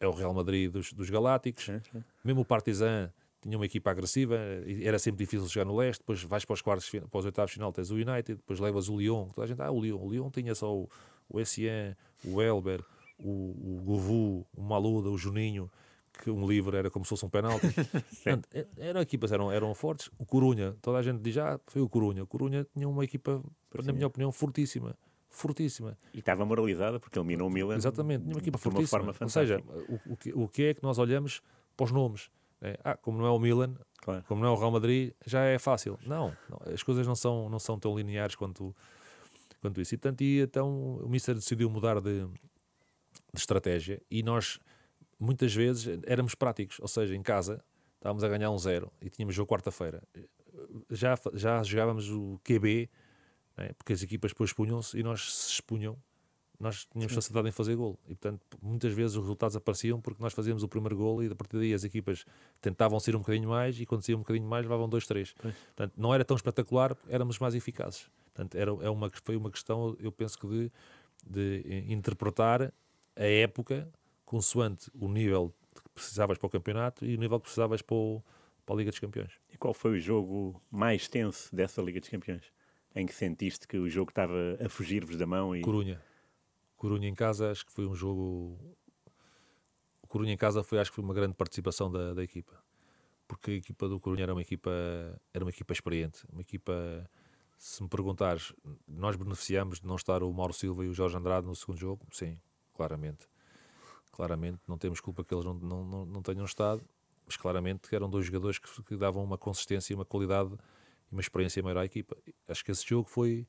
É o Real Madrid dos, dos Galácticos. Sim. Mesmo o Partizan tinha uma equipa agressiva, era sempre difícil chegar no leste, depois vais para os quartos, para os oitavos final, tens o United, depois levas o Lyon, toda a gente, ah, o Lyon, o Lyon tinha só o, o Essien, o Elber, o, o Govu, o Maluda, o Juninho, que um livre era como se fosse um penalti. Portanto, eram equipas, eram, eram fortes. O Corunha, toda a gente diz, ah, foi o Corunha. O Corunha tinha uma equipa, na minha opinião, fortíssima. Fortíssima. E estava moralizada porque eliminou o Milan. Exatamente, tinha uma equipa fortíssima. Uma Ou seja, o, o, que, o que é que nós olhamos para os nomes? É, ah, como não é o Milan, claro. como não é o Real Madrid, já é fácil. Não, não, as coisas não são, não são tão lineares quanto, quanto isso. E, portanto, e, então o Mister decidiu mudar de, de estratégia e nós muitas vezes éramos práticos, ou seja, em casa estávamos a ganhar um zero e tínhamos jogo quarta-feira. Já, já jogávamos o QB, né, porque as equipas depois expunham-se e nós se expunham, nós tínhamos Sim. facilidade em fazer gol. E portanto, muitas vezes os resultados apareciam porque nós fazíamos o primeiro gol e a partir daí as equipas tentavam ser um bocadinho mais e quando saíam um bocadinho mais levavam dois, três. Portanto, não era tão espetacular, éramos mais eficazes. Portanto, era, é uma, foi uma questão, eu penso que de, de interpretar a época consoante o nível que precisavas para o campeonato e o nível que precisavas para, o, para a Liga dos Campeões. E qual foi o jogo mais tenso dessa Liga dos Campeões? Em que sentiste que o jogo estava a fugir-vos da mão? E... Corunha. Corunha em casa, acho que foi um jogo. O Corunha em casa foi, acho que foi uma grande participação da, da equipa, porque a equipa do Corunha era uma equipa, era uma equipa experiente, uma equipa. Se me perguntares, nós beneficiamos de não estar o Mauro Silva e o Jorge Andrade no segundo jogo? Sim, claramente claramente não temos culpa que eles não, não, não, tenham estado, mas claramente eram dois jogadores que, que, davam uma consistência, uma qualidade e uma experiência maior à equipa. Acho que esse jogo foi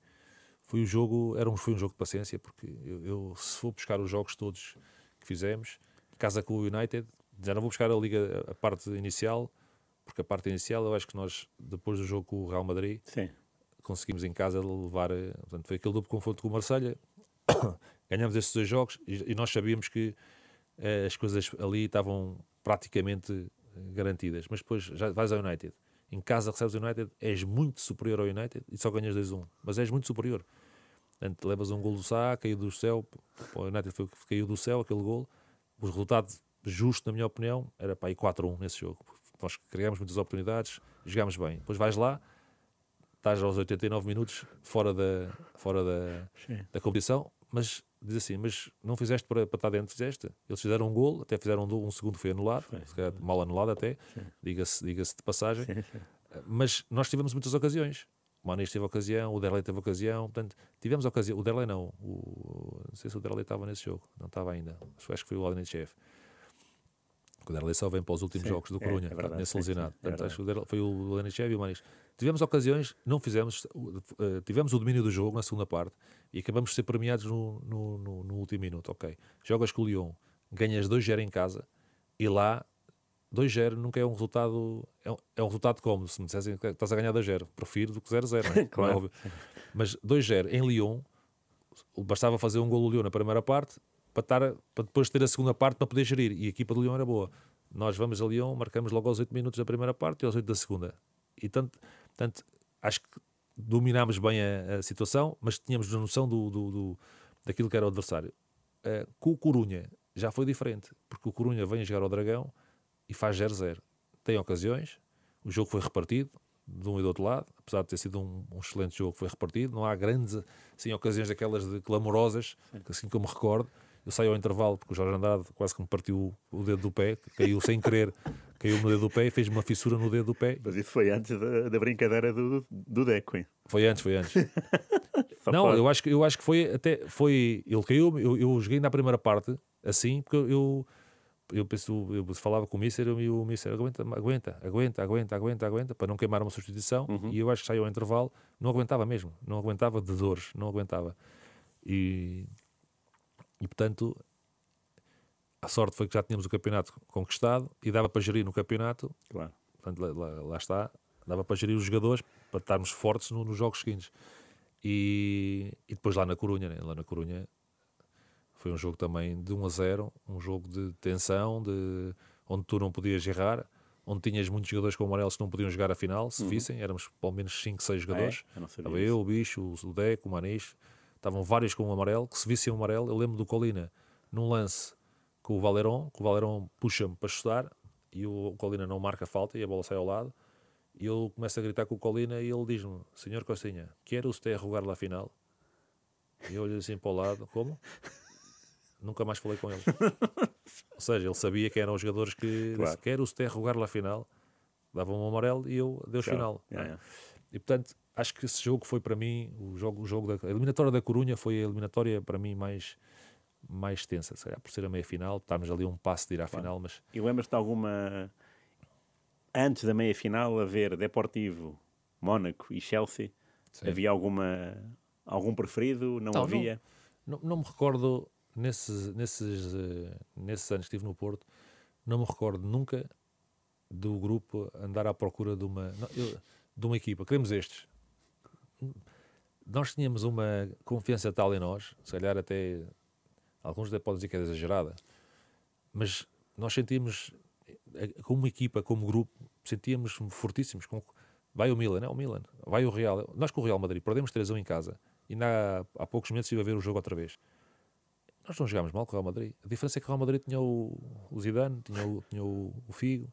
foi o jogo era um, foi um jogo de paciência porque eu, eu se for buscar os jogos todos que fizemos casa com o United já não vou buscar a liga a parte inicial porque a parte inicial eu acho que nós depois do jogo com o Real Madrid Sim. conseguimos em casa levar eh, portanto, foi aquele duplo confronto com o Marselha ganhamos esses dois jogos e, e nós sabíamos que eh, as coisas ali estavam praticamente eh, garantidas. Mas depois já vais ao United. Em casa recebes o United, és muito superior ao United e só ganhas 2-1. Mas és muito superior. Portanto, levas um gol do Sá, caiu do céu. O United foi, caiu do céu aquele gol. O resultado justo, na minha opinião, era para ir 4-1 nesse jogo. Nós criámos muitas oportunidades, jogámos bem. Depois vais lá, estás aos 89 minutos fora da, fora da, da competição, mas diz assim, mas não fizeste para, para estar dentro, fizeste. Eles fizeram um gol, até fizeram um, um segundo foi anulado, mal anulado até, diga-se diga de passagem. Sim, sim. Mas nós tivemos muitas ocasiões. O Manis teve ocasião, o Derlei teve ocasião, portanto, tivemos ocasião. O Derlei não, o, não sei se o Derlei estava nesse jogo, não estava ainda. Acho que foi o Alden Chef. O Derlei só vem para os últimos sim, jogos do Corunha, é, é verdade, nesse lesionado. É portanto, acho que o Derlei, foi o Alden Chef e o Manis. Tivemos ocasiões, não fizemos, uh, tivemos o domínio do jogo na segunda parte e acabamos de ser premiados no, no, no, no último minuto. Ok, jogas com o Lyon, ganhas 2-0 em casa e lá 2-0 nunca é um resultado. É um, é um resultado como? Se me dissessem que estás a ganhar 2-0, prefiro do que 0-0, é? claro. é Mas 2-0 em Lyon, bastava fazer um gol do Lyon na primeira parte para, estar, para depois ter a segunda parte para poder gerir. E a equipa do Lyon era boa. Nós vamos a Lyon, marcamos logo aos 8 minutos da primeira parte e aos 8 da segunda. E tanto, tanto acho que dominámos bem a, a, situação, mas tínhamos noção do, do, do, daquilo que era o adversário. Uh, com o Corunha já foi diferente, porque o Corunha vem a jogar ao Dragão e faz 0-0. Tem ocasiões, o jogo foi repartido de um e do outro lado, apesar de ter sido um, um excelente jogo, foi repartido. Não há grandes assim, ocasiões daquelas de clamorosas, assim como me recordo. Eu saio ao intervalo porque o Jorge Andrade quase que me partiu o dedo do pé, caiu sem querer caiu no dedo do pé e fez uma fissura no dedo do pé. Mas isso foi antes da, da brincadeira do, do Deco, hein? Foi antes, foi antes. não, eu acho, que, eu acho que foi até. Foi, ele caiu, eu, eu joguei na primeira parte assim, porque eu. Eu, penso, eu falava com o Mister e o Mister aguenta, aguenta, aguenta, aguenta, aguenta, aguenta, para não queimar uma substituição. Uhum. E eu acho que saiu ao intervalo, não aguentava mesmo, não aguentava de dores, não aguentava. E, e portanto, a sorte foi que já tínhamos o campeonato conquistado e dava para gerir no campeonato. Claro. Portanto, lá, lá, lá está, dava para gerir os jogadores para estarmos fortes no, nos jogos seguintes. E, e, depois lá na Corunha, né? lá na Corunha foi um jogo também de 1 a 0, um jogo de tensão, de, onde tu não podias errar, onde tinhas muitos jogadores com amarelos que não podiam jogar a final, se uhum. vissem, éramos pelo menos 5, 6 jogadores. Ah, é? eu Estava eu, o Bicho, o Deco, o Manis, estavam vários com o amarelo, que se vissem o amarelo, eu lembro do Colina, num lance com o Valerón, que o Valerón puxa-me para chutar e o Colina não marca falta e a bola sai ao lado. E eu começo a gritar com o Colina e ele diz-me: Senhor Costinha, quer usted jogar lá final? E eu olho assim para o lado: Como? nunca mais falei com ele. Ou seja, ele sabia que eram os jogadores que claro. quer o Ster rogar lá final, davam um amarelo e eu Deus final. Yeah, yeah. E portanto, acho que esse jogo foi para mim o jogo, o jogo da a eliminatória da Corunha foi a eliminatória para mim mais mais tensa, se calhar, por ser a meia final, estávamos ali um passo de ir à claro. final, mas E lembras-te alguma antes da meia final haver Deportivo, Mónaco e Chelsea? Sim. Havia alguma algum preferido? Não, não havia? Não, não, não, me recordo nesses nesses uh, nesses anos que estive no Porto, não me recordo nunca do grupo andar à procura de uma eu, de uma equipa. Queremos estes. Nós tínhamos uma confiança tal em nós, se calhar até alguns até podem dizer que é exagerada, mas nós sentíamos, como equipa, como grupo, sentíamos fortíssimos. Com, vai o Milan, é o Milan, vai o Real. Nós com o Real Madrid perdemos 3-1 em casa e há, há poucos meses estive a ver o jogo outra vez. Nós não jogámos mal com o Real Madrid. A diferença é que o Real Madrid tinha o, o Zidane, tinha o, tinha o, o Figo,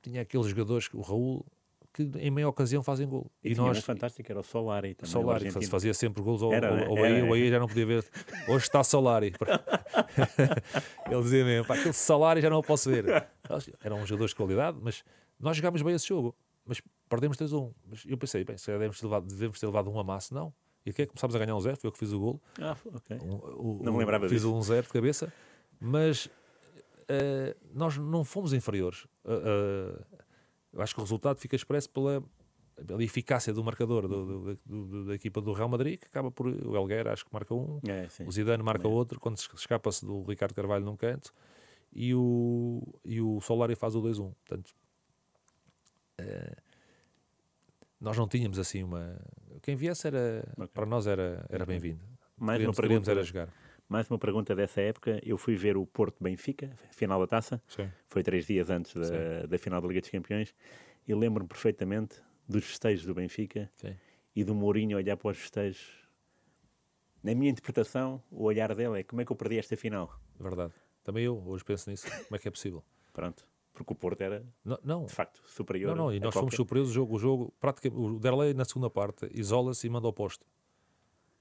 tinha aqueles jogadores, o Raul, que em meia ocasião fazem gol. E, e nós, um fantástico, era o Solari também. Solari, fazia sempre gols ao, era, ao, ao Bahia, o Bahia já não podia ver. Hoje está Solari. Ele dizia mesmo, pá, aquele Solari já não o posso ver. Eram jogadores de qualidade, mas nós jogámos bem esse jogo. Mas perdemos 3-1. Mas eu pensei, bem, se devemos ter levado, devemos ter levado um amasso, não. E que é que começámos a ganhar um zero, foi eu que fiz o gol. Ah, ok. Um, não me lembrava Fiz disso. um zero de cabeça, mas uh, nós não fomos inferiores. Uh, uh, eu acho que o resultado fica expresso pela, pela eficácia do marcador do, do, do, da equipa do Real Madrid, que acaba por. O Elguer acho que marca um, é, o Zidane marca é. outro, quando escapa-se do Ricardo Carvalho num canto, e o, e o Solari faz o 2-1. Portanto, é, nós não tínhamos assim uma. Quem viesse era, okay. para nós era, era bem-vindo. Mais uma pergunta. Era jogar. Mais uma pergunta dessa época. Eu fui ver o Porto Benfica, final da taça. Sim. Foi três dias antes da, da final da Liga dos Campeões. E lembro-me perfeitamente dos festejos do Benfica Sim. e do Mourinho olhar para os festejos. Na minha interpretação, o olhar dele é como é que eu perdi esta final. Verdade. Também eu hoje penso nisso. Como é que é possível? Pronto. Porque o Porto era, não, não. de facto, superior. Não, não, e nós qualquer... fomos superiores. O jogo, o jogo praticamente, o Derlei, na segunda parte, isola-se e manda ao posto.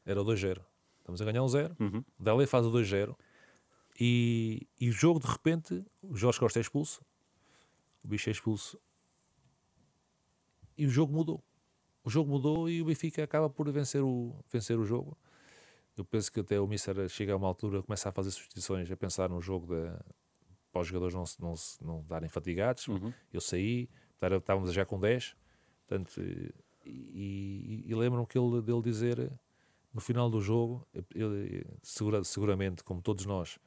Era o 2-0. Estamos a ganhar um 0. Uhum. O Derlei faz o 2-0. E, e o jogo, de repente, o Jorge Costa é expulso. O bicho é expulso. E o jogo mudou. O jogo mudou e o Benfica acaba por vencer o, vencer o jogo. Eu penso que até o Mister chega a uma altura, começa a fazer substituições, a pensar no jogo da, para os jogadores não, não, não darem fatigados. Uhum. Eu saí, estávamos já com 10. Portanto, e, e, e lembro-me que ele, dele dizer no final do jogo, ele, segura, seguramente, como todos nós,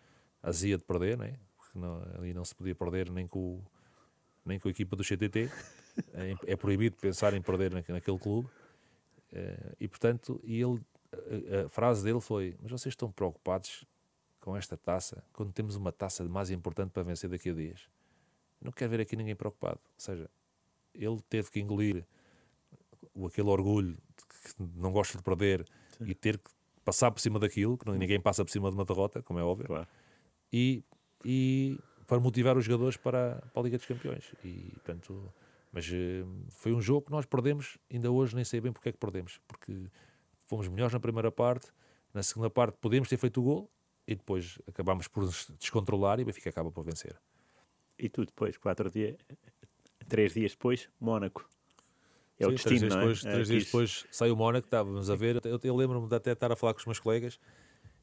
azia de perder, né? porque não, ali não se podia perder nem com, nem com a equipa do CTT. é, é, proibido pensar em perder naquele clube. É, e portanto, e ele, a, a, frase dele foi: Mas vocês estão preocupados com esta taça, quando temos uma taça mais importante para vencer daqui a dias. Não quero ver aqui ninguém preocupado. Ou seja, ele teve que engolir aquele orgulho de que não gosta de perder Sim. e ter que passar por cima daquilo, que ninguém passa por cima de uma derrota, como é óbvio, claro. e, e para motivar os jogadores para, para a Liga dos Campeões. E, portanto, mas eh, foi um jogo que nós perdemos, ainda hoje nem sei bem porque é que perdemos, porque fomos melhores na primeira parte, na segunda parte podemos ter feito o gol, e depois acabámos por nos descontrolar e o Benfica acaba por vencer. E tu depois, quatro dias, três dias depois, Mónaco. É Sim, o destino, três dias, é? depois, três dias depois sai o Mónaco, estávamos a ver. Eu, eu lembro-me de até estar a falar com os meus colegas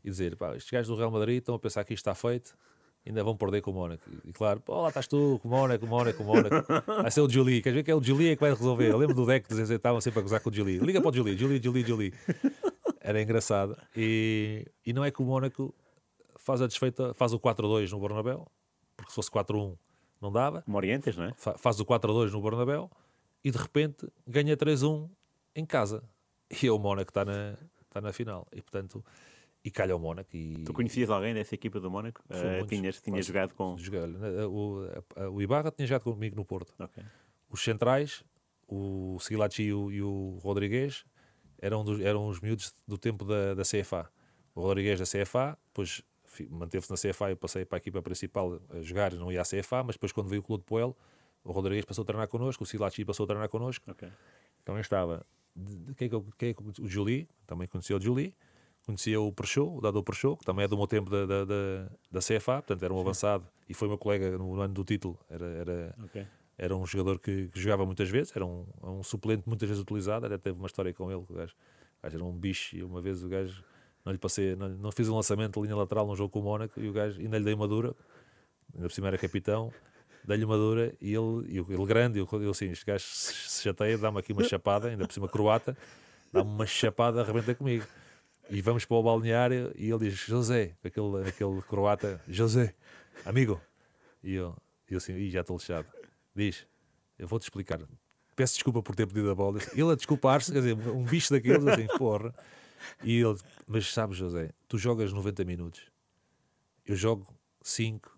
e dizer: pá, estes gajos do Real Madrid estão a pensar que isto está feito, ainda vão perder com o Mónaco. E claro, pô, lá estás tu, com o Mónaco, o Mónaco, o Mónaco. Vai ser o Julie, queres ver que é o Julie que vai resolver? Eu lembro do deck que estavam sempre a gozar com o Julie. Liga para o Julie, Julie, Julie, Julie. Era engraçado. E, e não é que o Mónaco faz a desfeita, faz o 4-2 no Bernabéu, porque se fosse 4-1 não dava. Morientes, não é? Faz o 4-2 no Bernabéu e de repente ganha 3-1 em casa. E é o Mónaco está na, está na final. E portanto, e calha o Mónaco. E... Tu conhecias alguém dessa equipa do Mónaco? Uh, tinhas tinhas jogado com. Joguei. O, o Ibarra tinha jogado comigo no Porto. Okay. Os centrais, o Silachi e o, e o Rodrigues, eram, dos, eram os miúdos do tempo da, da CFA. O Rodrigues da CFA, depois manteve-se na CFA, eu passei para a equipa principal a jogar, não ia à CFA, mas depois quando veio o Clube de Poel, o Rodrigues passou a treinar connosco, o Silachi passou a treinar connosco. Okay. Então estava quem é que, quem é o Julie, também conhecia o Julie, conhecia o Perchou, o Dado Perchou, que também é do meu tempo da, da, da, da CFA, portanto era um avançado e foi meu colega no ano do título. Era, era, okay. era um jogador que, que, jogava muitas vezes, era um, um, suplente muitas vezes utilizado. Até teve uma história com ele, o gajo, o gajo era um bicho e uma vez o gajo não lhe passei, não, não fiz um lançamento de linha lateral num jogo com o Mónaco e o gajo ainda lhe dei uma dura, ainda por cima era capitão. Dei-lhe uma dura e ele, ele grande, eu, assim, este gajo se chateia, dá-me aqui uma chapada, ainda por cima croata, dá-me uma chapada, arrebenta comigo. E vamos para o balneário e ele diz: José, aquele, aquele croata, José, amigo. E eu, eu assim, e já estou lixado. Diz: Eu vou-te explicar. Peço desculpa por ter pedido a bola. Ele a desculpar-se, quer dizer, um bicho daqueles, assim, porra. E ele, mas sabes, José, tu jogas 90 minutos, eu jogo 5,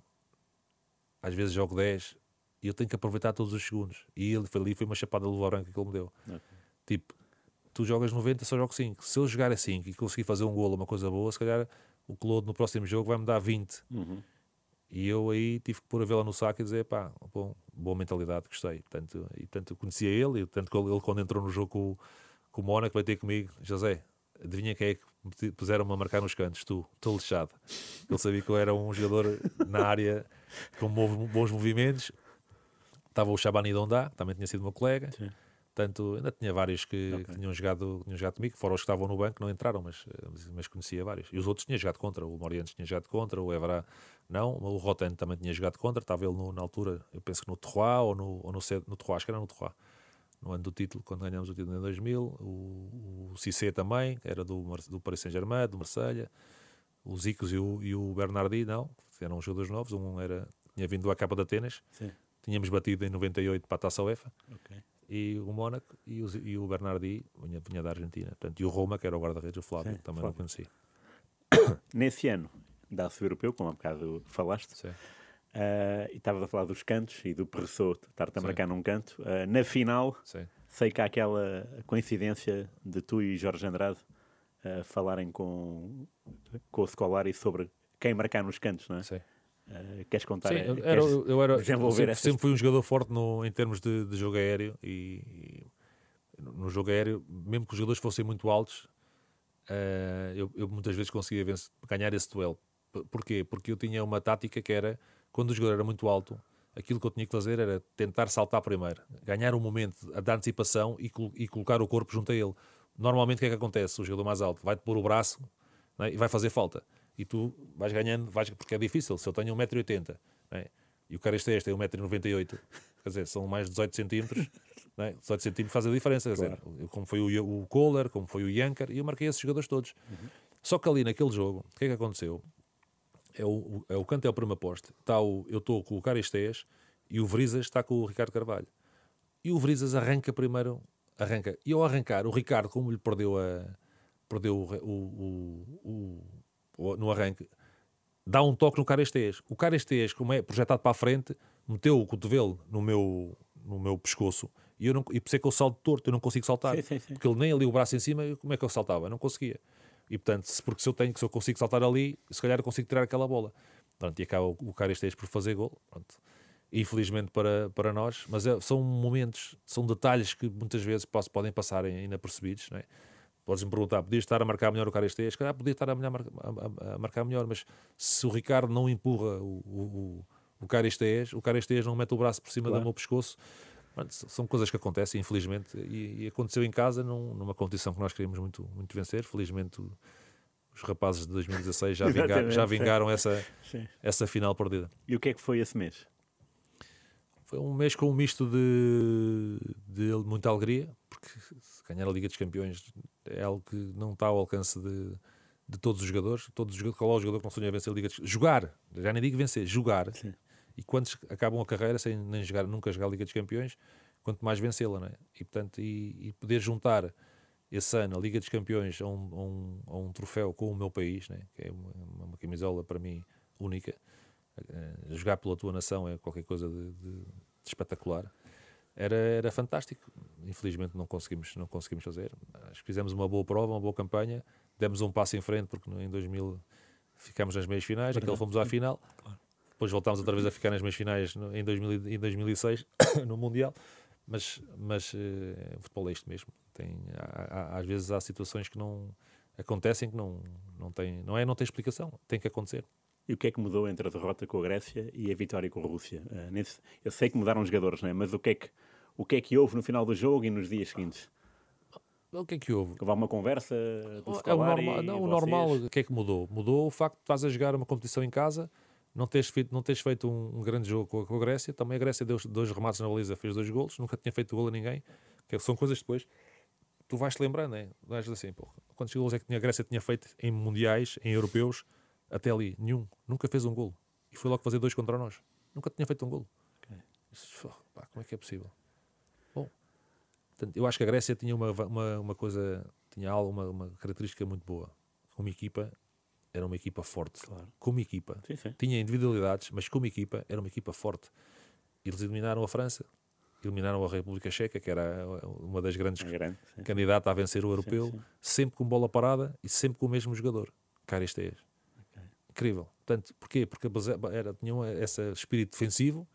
às vezes jogo 10, e eu tenho que aproveitar todos os segundos. E ele foi ali, foi uma chapada de luva branca que ele me deu. Okay. Tipo, tu jogas 90, só jogo 5. Se eu jogar a 5 e conseguir fazer um golo, uma coisa boa, se calhar o Claude no próximo jogo vai-me dar 20. Uhum. E eu aí tive que pôr a vela no saco e dizer, pá, bom, boa mentalidade, gostei. Portanto, e tanto conhecia ele, e tanto que ele quando entrou no jogo com, com o Mónaco vai ter comigo, José, adivinha quem é que puseram-me a marcar nos cantos? Tu, estou lixado. Ele sabia que eu era um jogador na área com bons movimentos. Estava o Shabani Dondá, também tinha sido meu colega. Sim. Portanto, ainda tinha vários que, okay. que tinham, jogado, tinham jogado comigo, fora os que estavam no banco, não entraram, mas, mas conhecia vários. E os outros tinham jogado contra, o Morientes tinha jogado contra, o Evra não, o Roten também tinha jogado contra, estava ele no, na altura, eu penso que no Terroir ou no, ou no, no Terroir, acho que era no Terroir, no ano do título, quando ganhamos o título em 2000, o, o Cissé também, era do, do Paris Saint-Germain, do Marselha, os Zicos e o, e o Bernardi, não, eram jogadores novos, um era, tinha vindo à capa de Atenas, Sim. tínhamos batido em 98 para a Taça UEFA, okay e o Mónaco e o, e o Bernardi vinha, vinha da Argentina. Portanto, e o Roma, que era o guarda-redes, o Flávio, Sim, também Flávio. não conhecia. Nesse ano, da-se europeu, como há bocado falaste, uh, e estavas a falar dos cantos e do Perressot estar-te a marcar num canto. Uh, na final, Sim. sei que há aquela coincidência de tu e Jorge Andrade uh, falarem com, com o Scolari sobre quem marcar nos cantos, não é? Sim. Queres contar? Sim, eu, era, eu era, sempre, sempre, fui um jogador forte no, em termos de, de jogo aéreo e, e, no jogo aéreo, mesmo que os jogadores fossem muito altos, eu, eu, muitas vezes conseguia vencer, ganhar esse duelo. Porquê? Porque eu tinha uma tática que era, quando o jogador era muito alto, aquilo que eu tinha que fazer era tentar saltar primeiro, ganhar um momento da antecipação e, e colocar o corpo junto a ele. Normalmente o que é que acontece? O jogador mais alto vai-te pôr o braço né, e vai fazer falta e tu vais ganhando, vais, porque é difícil. Se eu tenho 1,80m né, e o cara este, este tem 1,98m, quer dizer, são mais de 18 centímetros, né, 18 centímetros faz a diferença. Claro. Quer dizer, como foi o, o Kohler, como foi o Yanker, e eu marquei esses jogadores todos. Uhum. Só que ali naquele jogo, o que é que aconteceu? É o, é o canto é o primeiro poste, está o, eu estou com o Caristeias e o Verizas está com o Ricardo Carvalho. E o Verizas arranca primeiro, arranca. E ao arrancar, o Ricardo, como lhe perdeu a perdeu o, o, o, no arranque, dá um toque no Carestês. O Carestês, como é projetado para a frente, meteu o cotovelo no meu, no meu pescoço e, eu não, e por isso é que eu salto torto, eu não consigo saltar. Sim, sim, sim. Porque ele nem ali o braço em cima, como é que eu saltava? Eu não conseguia. E portanto, se, porque se eu tenho, se eu consigo saltar ali, se calhar eu consigo tirar aquela bola. Pronto, e acaba o, o Carestês por fazer gol. Pronto. Infelizmente para, para nós, mas é, são momentos, são detalhes que muitas vezes podem passar inapercebidos, não é? Podes-me perguntar, podia estar a marcar melhor o Carestês? Se calhar podia estar a, a, a, marcar melhor, mas se o Ricardo não empurra o, o, o o Carestês não mete o braço por cima claro. do meu pescoço, são coisas que acontecem, infelizmente, e, e aconteceu em casa num, numa competição que nós queríamos muito, muito vencer. Felizmente, os rapazes de 2016 já, vingar, já vingaram essa, essa final perdida. E o que é que foi esse mês? Foi um mês com um misto de, de muita alegria, porque ganhar a Liga dos Campeões é algo que não está ao alcance de, de todos os jogadores. Todos os jogadores, qual é o jogador que não sonha vencer a Liga dos Jogar, já nem digo vencer, jogar. Sim. E quantos acabam a carreira sem nem jogar, nunca jogar a Liga dos Campeões, quanto mais vencê-la, é? E, portanto, e, e, poder juntar esse ano a Liga dos Campeões a um, a um, a um troféu com o meu país, né? que é uma, uma camisola para mim única. Uh, jogar pela tua nação é qualquer coisa de, de, de espetacular era, era fantástico. Infelizmente não conseguimos, não conseguimos fazer. Acho que fizemos uma boa prova, uma boa campanha, demos um passo em frente, porque em 2000 ficámos nas meias finais, aquele fomos à final. Claro. Depois voltámos outra vez a ficar nas meias finais em, 2000, em 2006, no Mundial. Mas, mas uh, o futebol é isto mesmo. Tem, há, há, às vezes há situações que não acontecem que não, não, tem, não, é, não tem explicação, tem que acontecer. E o que é que mudou entre a derrota com a Grécia e a vitória com a Rússia? Uh, nesse, eu sei que mudaram os jogadores, não é? mas o que, é que, o que é que houve no final do jogo e nos dias seguintes? O que é que houve? Houve uma conversa do é o normal, Não, o normal, o que é que mudou? Mudou o facto de estás a jogar uma competição em casa, não teres feito, não teres feito um, um grande jogo com a, com a, Grécia. Também a Grécia deu dois remates na baliza, fez dois golos, nunca tinha feito gol a ninguém. Que são coisas depois tu vais-te lembrando, né? Vais assim, pô, quantos golos é que a Grécia tinha feito em mundiais, em europeus, até ali? Nenhum. Nunca fez um golo. E foi logo fazer dois contra nós. Nunca tinha feito um golo. Okay. Isso, pá, como é que é possível? Bom, portanto, eu acho que a Grécia tinha uma, uma, uma coisa, tinha algo, uma, uma característica muito boa. Como equipa, era uma equipa forte. Claro. Como equipa. Sim, sim. Tinha individualidades, mas como equipa, era uma equipa forte. Eles eliminaram a França, eliminaram a República Checa, que era uma das grandes é grande, candidatas a vencer o europeu, sim, sempre com bola parada e sempre com o mesmo jogador, Caristeias. Okay. Incrível. Portanto, porquê? Porque era, tinham esse espírito defensivo,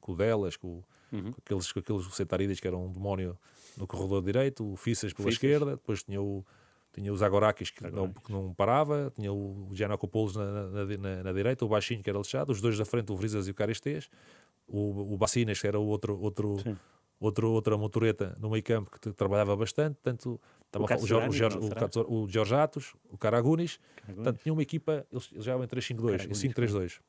com o Delas, com, uhum. com aqueles, com aqueles Cetarides que eram um demónio no corredor direito, o Fissas pela Fissas. esquerda, depois tinha o, tinha os Agorakis que, Não, que não parava, tinha o Giannacopoulos na, na, na, na, direita, o baixinho que era lixado, os dois da frente, o Vrizas e o Caristeias, o, o Bacinas, que era o outro, outro, outro, outra motoreta no meio campo que trabalhava bastante, tanto o, o, Jorge, o, o Jorge Atos, o Caragunis, portanto tinha uma equipa, eles, eles já em 3-5-2, em 5-3-2.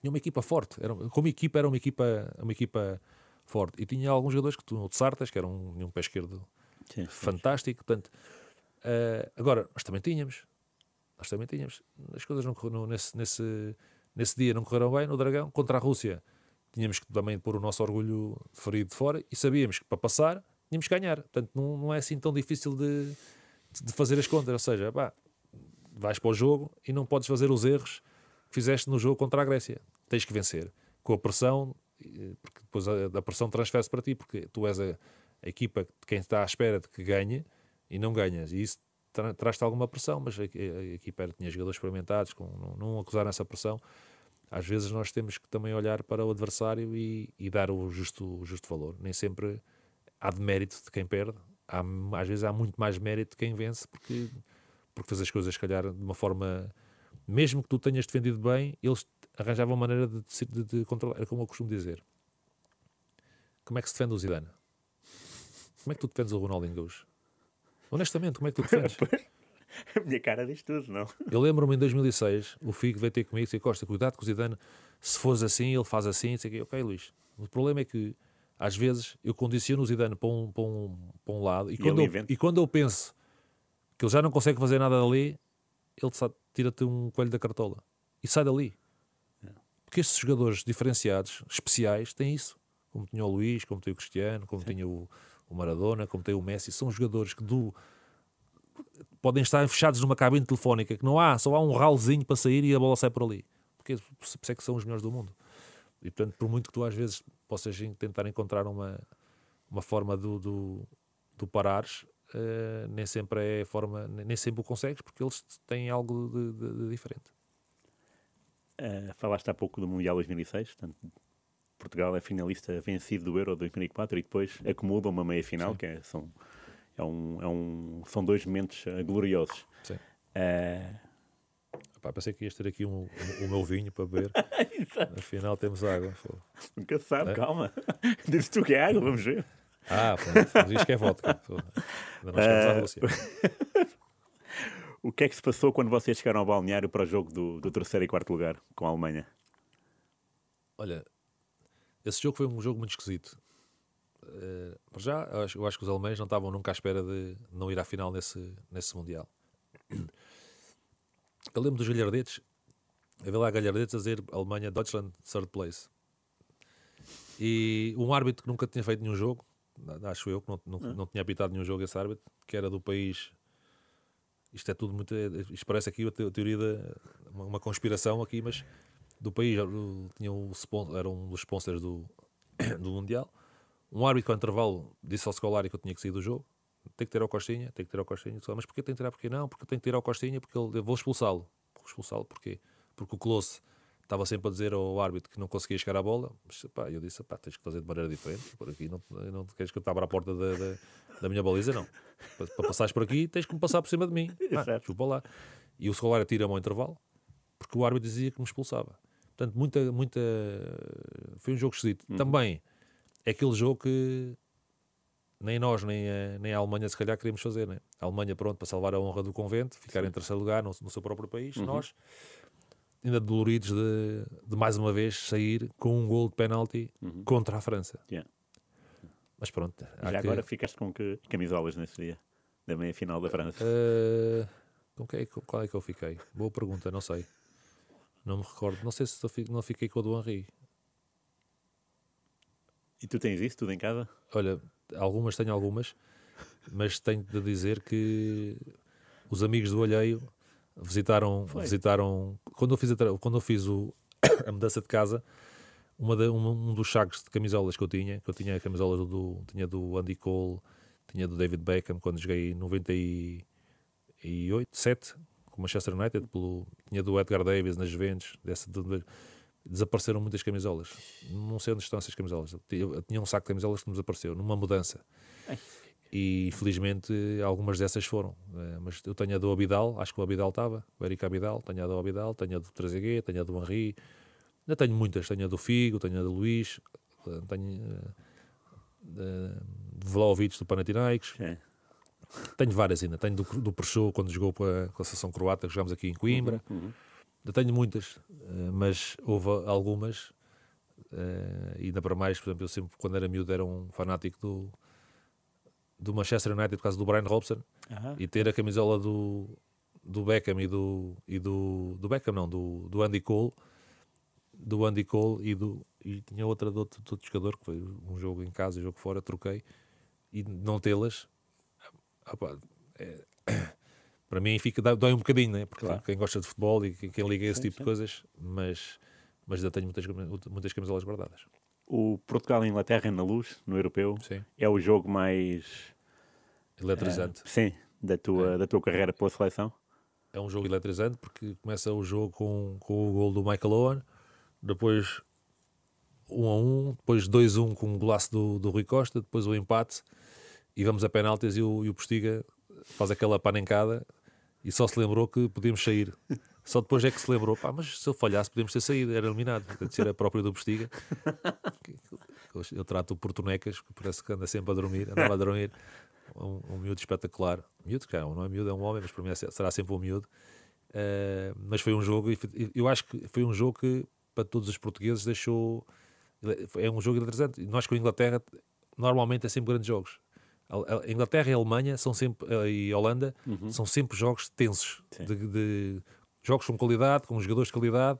Tinha uma equipa forte, era, como equipa era uma equipa, uma equipa forte. E tinha alguns jogadores que tu no Sartas, que era um, um pé esquerdo sim, fantástico, portanto, uh, agora, nós também tínhamos, nós também tínhamos, as coisas não, nesse, nesse, nesse dia não correram bem no Dragão, contra a Rússia, tínhamos que também pôr o nosso orgulho ferido de fora e sabíamos que para passar tínhamos que ganhar. Portanto, não, não é assim tão difícil de, de fazer as contas. Ou seja, pá, vais para o jogo e não podes fazer os erros que fizeste no jogo contra a Grécia. Tens que vencer. Com a pressão, porque depois a, a pressão transfere-se para ti, porque tu és a, a, equipa de quem está à espera de que ganhe e não ganhas. E isso tra traz-te alguma pressão, mas a, a, equipa tinha jogadores experimentados, com, não, não acusar essa pressão às vezes nós temos que também olhar para o adversário e, e dar o justo, o justo valor. Nem sempre há de mérito de quem perde, há, às vezes há muito mais mérito de quem vence, porque, porque fez as coisas, se calhar, de uma forma. Mesmo que tu tenhas defendido bem, eles arranjavam maneira de, de, de controlar. É como eu costumo dizer. Como é que se defende o Zidane? Como é que tu defendes o Ronaldinho hoje? Honestamente, como é que tu defendes? A minha cara diz tudo, não? Eu lembro-me em 2006, o Figo veio ter comigo e disse: Costa, cuidado com o Zidane, se fores assim, ele faz assim. Sei que, ok, Luís. O problema é que às vezes eu condiciono o Zidane para um, para um, para um lado e, e quando eu, e quando eu penso que ele já não consegue fazer nada dali, ele tira-te um coelho da cartola e sai dali. É. Porque estes jogadores diferenciados, especiais, têm isso. Como tinha o Luís, como tem o Cristiano, como Sim. tinha o, o Maradona, como tem o Messi. São jogadores que do podem estar fechados numa cabine telefónica que não há, só há um ralzinho para sair e a bola sai por ali. Porque é que são os melhores do mundo. E portanto, por muito que tu às vezes possas tentar encontrar uma, uma forma do, do, do parares, uh, nem sempre é forma, nem sempre o consegues, porque eles têm algo de, de, de diferente. Uh, falaste há pouco do Mundial 2006, portanto, Portugal é finalista vencido do Euro 2004 e depois acumula uma meia final, Sim. que é, são é um, é um, são dois momentos uh, gloriosos. Sim. Uh... Epá, pensei que ias ter aqui um, um, o meu vinho para beber. Afinal, temos água. Nunca sabe, é? calma. Dizes tu que é água, vamos ver. Ah, pronto. Diz que é vodka. Ainda não chegamos à Rússia. o que é que se passou quando vocês chegaram ao balneário para o jogo do, do terceiro e quarto lugar com a Alemanha? Olha, esse jogo foi um jogo muito esquisito. Uh, já, eu acho, eu acho, que os alemães não estavam nunca à espera de não ir à final nesse, nesse Mundial. Eu lembro dos galhardetes, havia lá galhardetes a dizer Alemanha, Deutschland, third place. E um árbitro que nunca tinha feito nenhum jogo, acho eu, que não, não, não tinha apitado nenhum jogo esse árbitro, que era do país. Isto é tudo muito. Isto parece aqui a teoria de uma conspiração aqui, mas do país tinha um, era um dos sponsors do, do Mundial um árbitro ao intervalo disse ao Scolari que eu tinha que sair do jogo. Tem que ter ao Costinha, tem que ter ao Costinha. Mas porquê tem que tirar? Porquê não? Porque tem que tirar ao Costinha, porque eu vou expulsá-lo. Vou expulsá-lo porquê? Porque o Close estava sempre a dizer ao árbitro que não conseguia chegar à bola, mas pá, eu disse, pá, tens que fazer de maneira diferente, por aqui não, não queres que eu abra a porta da, da, da, minha baliza, não. Para, para passares por aqui tens que me passar por cima de mim. Ah, lá. E o Scolari tira-me ao intervalo, porque o árbitro dizia que me expulsava. Portanto, muita, muita... Foi um jogo esquisito. Uhum. Também é aquele jogo que nem nós, nem a, nem a Alemanha, se calhar, queríamos fazer. Né? A Alemanha, pronto, para salvar a honra do convento, ficar Sim. em terceiro lugar no, no seu próprio país. Uhum. Nós, ainda doloridos de, de, mais uma vez sair com um gol de penalti uhum. contra a França. Yeah. Mas pronto. Já que... agora ficaste com que camisolas nesse dia? Da meia final da França? Uh, com que, qual é que eu fiquei? Boa pergunta, não sei. Não me recordo. Não sei se não fiquei com a do Henri. E tu tens isso tudo em casa? Olha, algumas tenho algumas, mas tenho de dizer que os amigos do alheio visitaram, visitaram quando eu fiz a, quando eu fiz o, a mudança de casa, uma de, um, um, dos sacos de camisolas que eu tinha, que eu tinha camisolas do tinha do Andy Cole, tinha do David Beckham quando joguei em 98, 7 com o Manchester United, pelo, tinha do Edgar Davis nas Juventus, dessa, de, desapareceram muitas camisolas. Não sei onde estão essas camisolas. Eu tinha um saco de camisolas que me desapareceu, numa mudança. Ai. E felizmente algumas dessas foram. É, mas eu tenho a do Abidal, acho que o Abidal estava, o Eric Abidal, tenho a do Abidal, tenho a do Trezeguet, tenho a do Henri, ainda tenho muitas. Tenho a do Figo, tenho a do Luís, tenho uh, uh, do Vlaovic do Panathinaikos. É. Tenho várias ainda. Tenho do, do Perchou, quando jogou com a, seleção croata, que jogámos aqui em Coimbra. Uhum, uhum. Eu tenho muitas, eh, mas houve algumas, eh, e ainda para mais, por exemplo, eu sempre, quando era miúdo, era um fanático do, do Manchester United por causa do Brian Robson, uhum. e ter a camisola do, do Beckham e do, e do, do Beckham, não, do, do Andy Cole, do Andy Cole e, do, e tinha outra de outro, de outro jogador, que foi um jogo em casa e um jogo fora, troquei, e não tê-las opa, é, para mim fica, dói um bocadinho, né? porque claro. quem gosta de futebol e quem liga a esse sim, tipo sim. de coisas, mas, mas ainda tenho muitas, muitas camisolas guardadas. O Portugal e Inglaterra na luz, no europeu, sim. é o jogo mais eletrizante. Uh, sim, da tua, é. da tua carreira pela seleção? É um jogo eletrizante porque começa o jogo com, com o gol do Michael Owen, depois 1 um a 1, um, depois 2 a 1 um com o golaço do, do Rui Costa, depois o empate e vamos a penaltis e o, e o Postiga faz aquela panencada e só se lembrou que podíamos sair. Só depois é que se lembrou, pá, mas se eu falhasse podíamos ter saído, era eliminado. Portanto, era próprio do Postiga. Eu trato o Portonecas, que parece que anda sempre a dormir, andava a dormir. Um, um miúdo espetacular. Miúdo, que não é miúdo, é um homem, mas para mim é será sempre um miúdo. Uh, mas foi um jogo, eu acho que foi um jogo que para todos os portugueses deixou. É um jogo interessante. Nós com a Inglaterra, normalmente é sempre grandes jogos. A Inglaterra e a Alemanha são sempre, eh, e a Holanda uhum. são sempre jogos tensos, de, de, jogos com qualidade, com jogadores de qualidade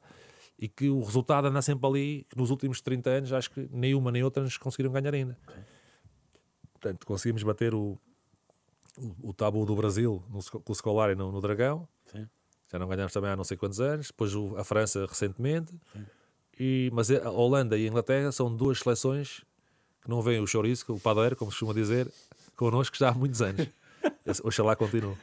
e que o resultado anda sempre ali. Que nos últimos 30 anos, acho que nem uma nem outra nos conseguiram ganhar ainda. Okay. Portanto, conseguimos bater o, o, o tabu do Brasil no, com o Scolari no, no Dragão. Sim. Já não ganhámos também há não sei quantos anos. Depois o, a França recentemente. E, mas a Holanda e a Inglaterra são duas seleções que não veem o chouriço, o padeiro, como se costuma dizer, connosco já há muitos anos. Oxalá continue.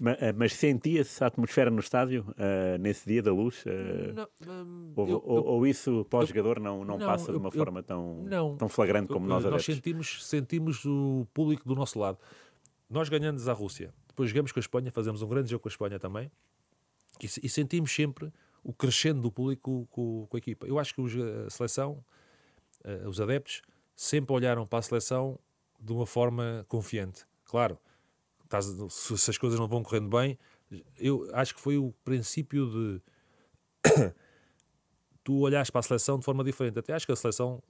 Mas, eh, mas sentia-se a atmosfera no estádio uh, nesse dia da luz? Uh, não, um, ou, eu, ou, ou, isso pós-jogador não, não, não, passa de uma eu, forma tão, não, tão flagrante como nós adeptos? Nós sentimos, sentimos o público do nosso lado. Nós ganhamos a Rússia, depois jogamos com a Espanha, fazemos um grande jogo com a Espanha também, e, e sentimos sempre o crescendo do público com, com, a equipa. Eu acho que a seleção, uh, os adeptos, sempre olharam para a seleção de uma forma confiante. Claro, estás, se, se, as coisas não vão correndo bem, eu acho que foi o princípio de tu olhares para a seleção de forma diferente. Até acho que a seleção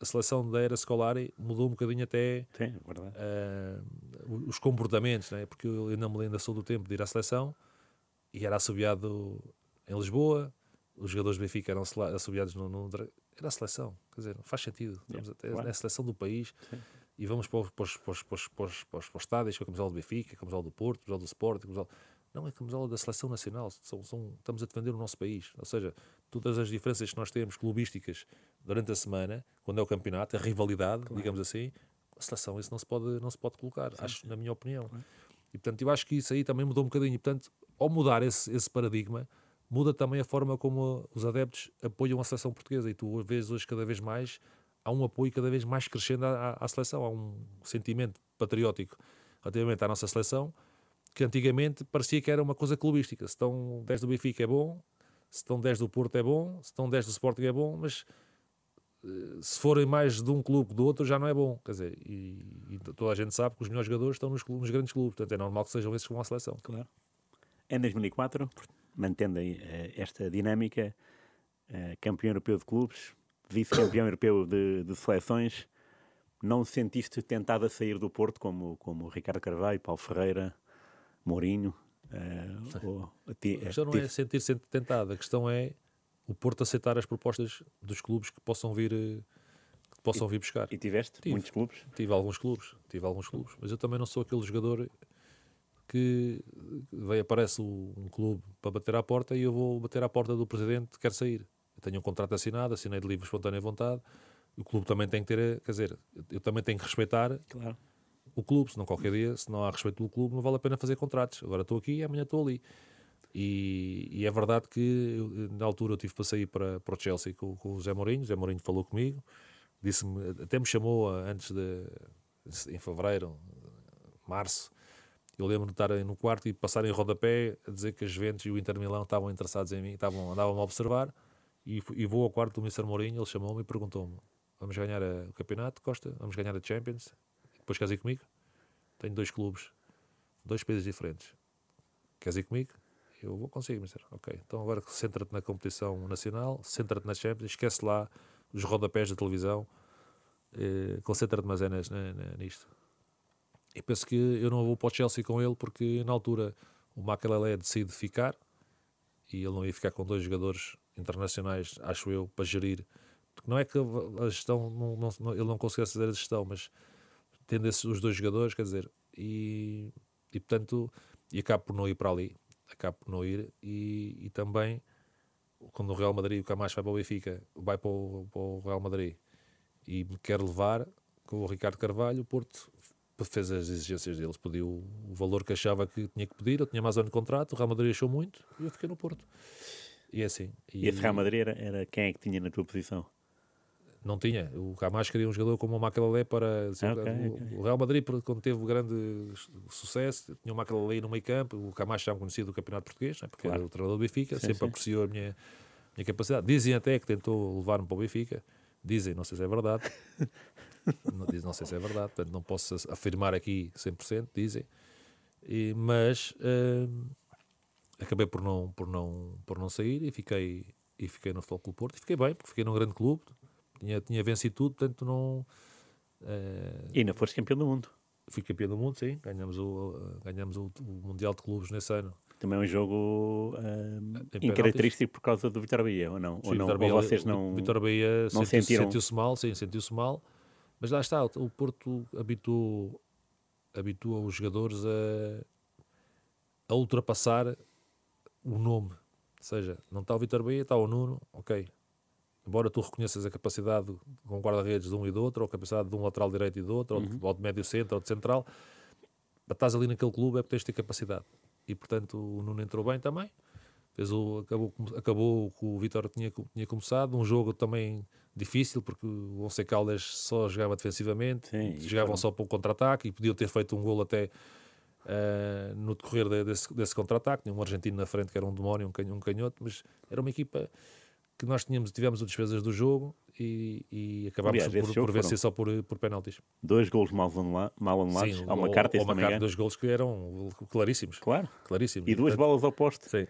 a seleção da era Scolari mudou um bocadinho até Sim, uh, os comportamentos, né? porque eu, não me lembro sou do tempo de ir à seleção e era assobiado em Lisboa, os jogadores do Benfica eram assobiados no, no, era a seleção, quer dizer, faz sentido, yeah, claro. é a seleção do país Sim e vamos para os, para os, para os, para os, para os, para os, para os estádios com a camisola do Benfica, a camisola do Porto, a camisola do Sport, a camisola... não é a camisola da seleção nacional, são, são, estamos a defender o nosso país, ou seja, todas as diferenças que nós temos clubísticas durante a semana, quando é o campeonato, a rivalidade, claro. digamos assim, a seleção isso não se pode, não se pode colocar, sim, acho, na minha opinião. Claro. E portanto, eu acho que isso aí também mudou um bocadinho, e portanto, ao mudar esse, esse paradigma, muda também a forma como os adeptos apoiam a seleção portuguesa. E tu vês hoje cada vez mais, há um apoio cada vez mais crescendo à, à seleção, há um sentimento patriótico relativamente à nossa seleção que antigamente parecia que era uma coisa clubística. Se estão 10 do Benfica é bom, se estão 10 do Porto é bom, se estão 10 do Sporting é bom, mas eh, se forem mais de um clube que do outro já não é bom. Quer dizer, e, e toda a gente sabe que os melhores jogadores estão nos, nos, grandes clubes, portanto é normal que sejam esses que vão à seleção. Claro. Em 2004, mantendo eh, esta dinâmica, eh, campeão europeu de clubes, vice-campeão europeu de, de, seleções, não sentiste tentado a sair do Porto como, como Ricardo Carvalho, Paulo Ferreira, Mourinho? Uh, ou, a ti, já não é sentir-se tentado, a questão é o Porto aceitar as propostas dos clubes que possam vir que possam e, vir buscar. E tiveste tive, muitos clubes? Tive alguns clubes, tive alguns clubes, mas eu também não sou aquele jogador que vem, aparece um clube para bater à porta e eu vou bater à porta do presidente quer sair. Eu tenho um contrato assinado, assinei de livre espontânea vontade. O clube também tem que ter, quer dizer, eu também tenho que respeitar claro. o clube, senão qualquer dia, se não há respeito pelo clube, não vale a pena fazer contratos. Agora estou aqui e amanhã estou ali. E, e, é verdade que eu, na altura eu tive para sair para, para o Chelsea com, com o Zé Mourinho. O Zé Mourinho falou comigo, disse-me, até me chamou antes de, em fevereiro, março, eu lembro de estar no quarto e passar em rodapé a dizer que as Juventus e o Inter Milão estavam interessados em mim, estavam, andavam a observar. E, e vou ao quarto do Mr. Mourinho, ele chamou-me e perguntou-me: Vamos ganhar o campeonato, Costa? Vamos ganhar a Champions? Depois queres ir comigo? Tenho dois clubes, dois países diferentes. Queres ir comigo? Eu vou conseguir, Mr. Ok, então agora centra-te na competição nacional, centra-te na Champions, esquece lá os rodapés da televisão, eh, concentra-te mais é nisto. E penso que eu não vou para o Chelsea com ele porque na altura o Makelele decide ficar e ele não ia ficar com dois jogadores internacionais, acho eu, para gerir. Não é que a gestão, não, não, ele não conseguisse fazer a gestão, mas tendo esses, os dois jogadores, quer dizer, e, e portanto, e acabo por não ir para ali, acabo por não ir, e, e também quando o Real Madrid, o Camacho vai para o Benfica, vai para o, para o Real Madrid e me quer levar com o Ricardo Carvalho, o Porto fez as exigências deles, pediu o valor que achava que tinha que pedir, eu tinha mais ano de contrato, o Real Madrid achou muito e eu fiquei no Porto. E é assim. E, e esse Real Madrid era, era, quem é que tinha na tua posição? Não tinha. O Camacho queria um jogador como o Macalalé para... Assim, okay, o, okay. o, Real Madrid, quando teve grande sucesso, tinha o Macalalé no meio campo, o Camacho já me conhecia do Campeonato Português, né, porque claro. era o treinador do Benfica, sim, sempre sim. apreciou a minha, minha capacidade. Dizem até que tentou levar-me para o Benfica, dizem, não sei se é verdade, não, não sei se é verdade, portanto não posso afirmar aqui 100%, dizem, e, mas uh, acabei por não, por, não, por não sair e fiquei, e fiquei no Futebol Clube Porto. E fiquei bem, porque fiquei num grande clube, tinha, tinha vencido tudo, portanto não... Uh, e ainda foste campeão do mundo. Fui campeão do mundo, sim, ganhamos o, ganhamos o, o Mundial de Clubes nesse ano. Também é um jogo uh, incaracterístico por causa do Vitor Bahia, ou não? Sim, ou, não Bahia, ou vocês não. Vitor Bahia não sentiu, sentiram... sentiu-se mal, sim, sentiu-se mal. Mas lá está, o Porto habituou, habitua os jogadores a, a ultrapassar o nome. Ou seja, não está o Vitor Bahia, está o Nuno, ok. Embora tu reconheças a capacidade com guarda-redes de um e do outro, ou a capacidade de um lateral direito e do outro, uhum. ou, de, ou de médio centro, ou de central, estás ali naquele clube é porque tens de ter capacidade. E portanto o Nuno entrou bem também. Fez o, acabou, acabou que o Vitor tinha, tinha começado. Um jogo também difícil, porque o Once Caldas só jogava defensivamente, Sim, jogavam só para o contra-ataque e podiam ter feito um gol até uh, no decorrer de, desse, desse contra-ataque. Tinha um argentino na frente que era um demónio, um, canhoto, mas era uma equipa que nós tínhamos, tivemos as despesas do jogo e, e acabámos Aliás, por, por vencer só por, por penaltis. Dois golos mal, anula mal anulados, Sim, há uma carta, uma carta, dois golos que eram claríssimos. Claro. Claríssimos. E duas bolas ao poste. Sim.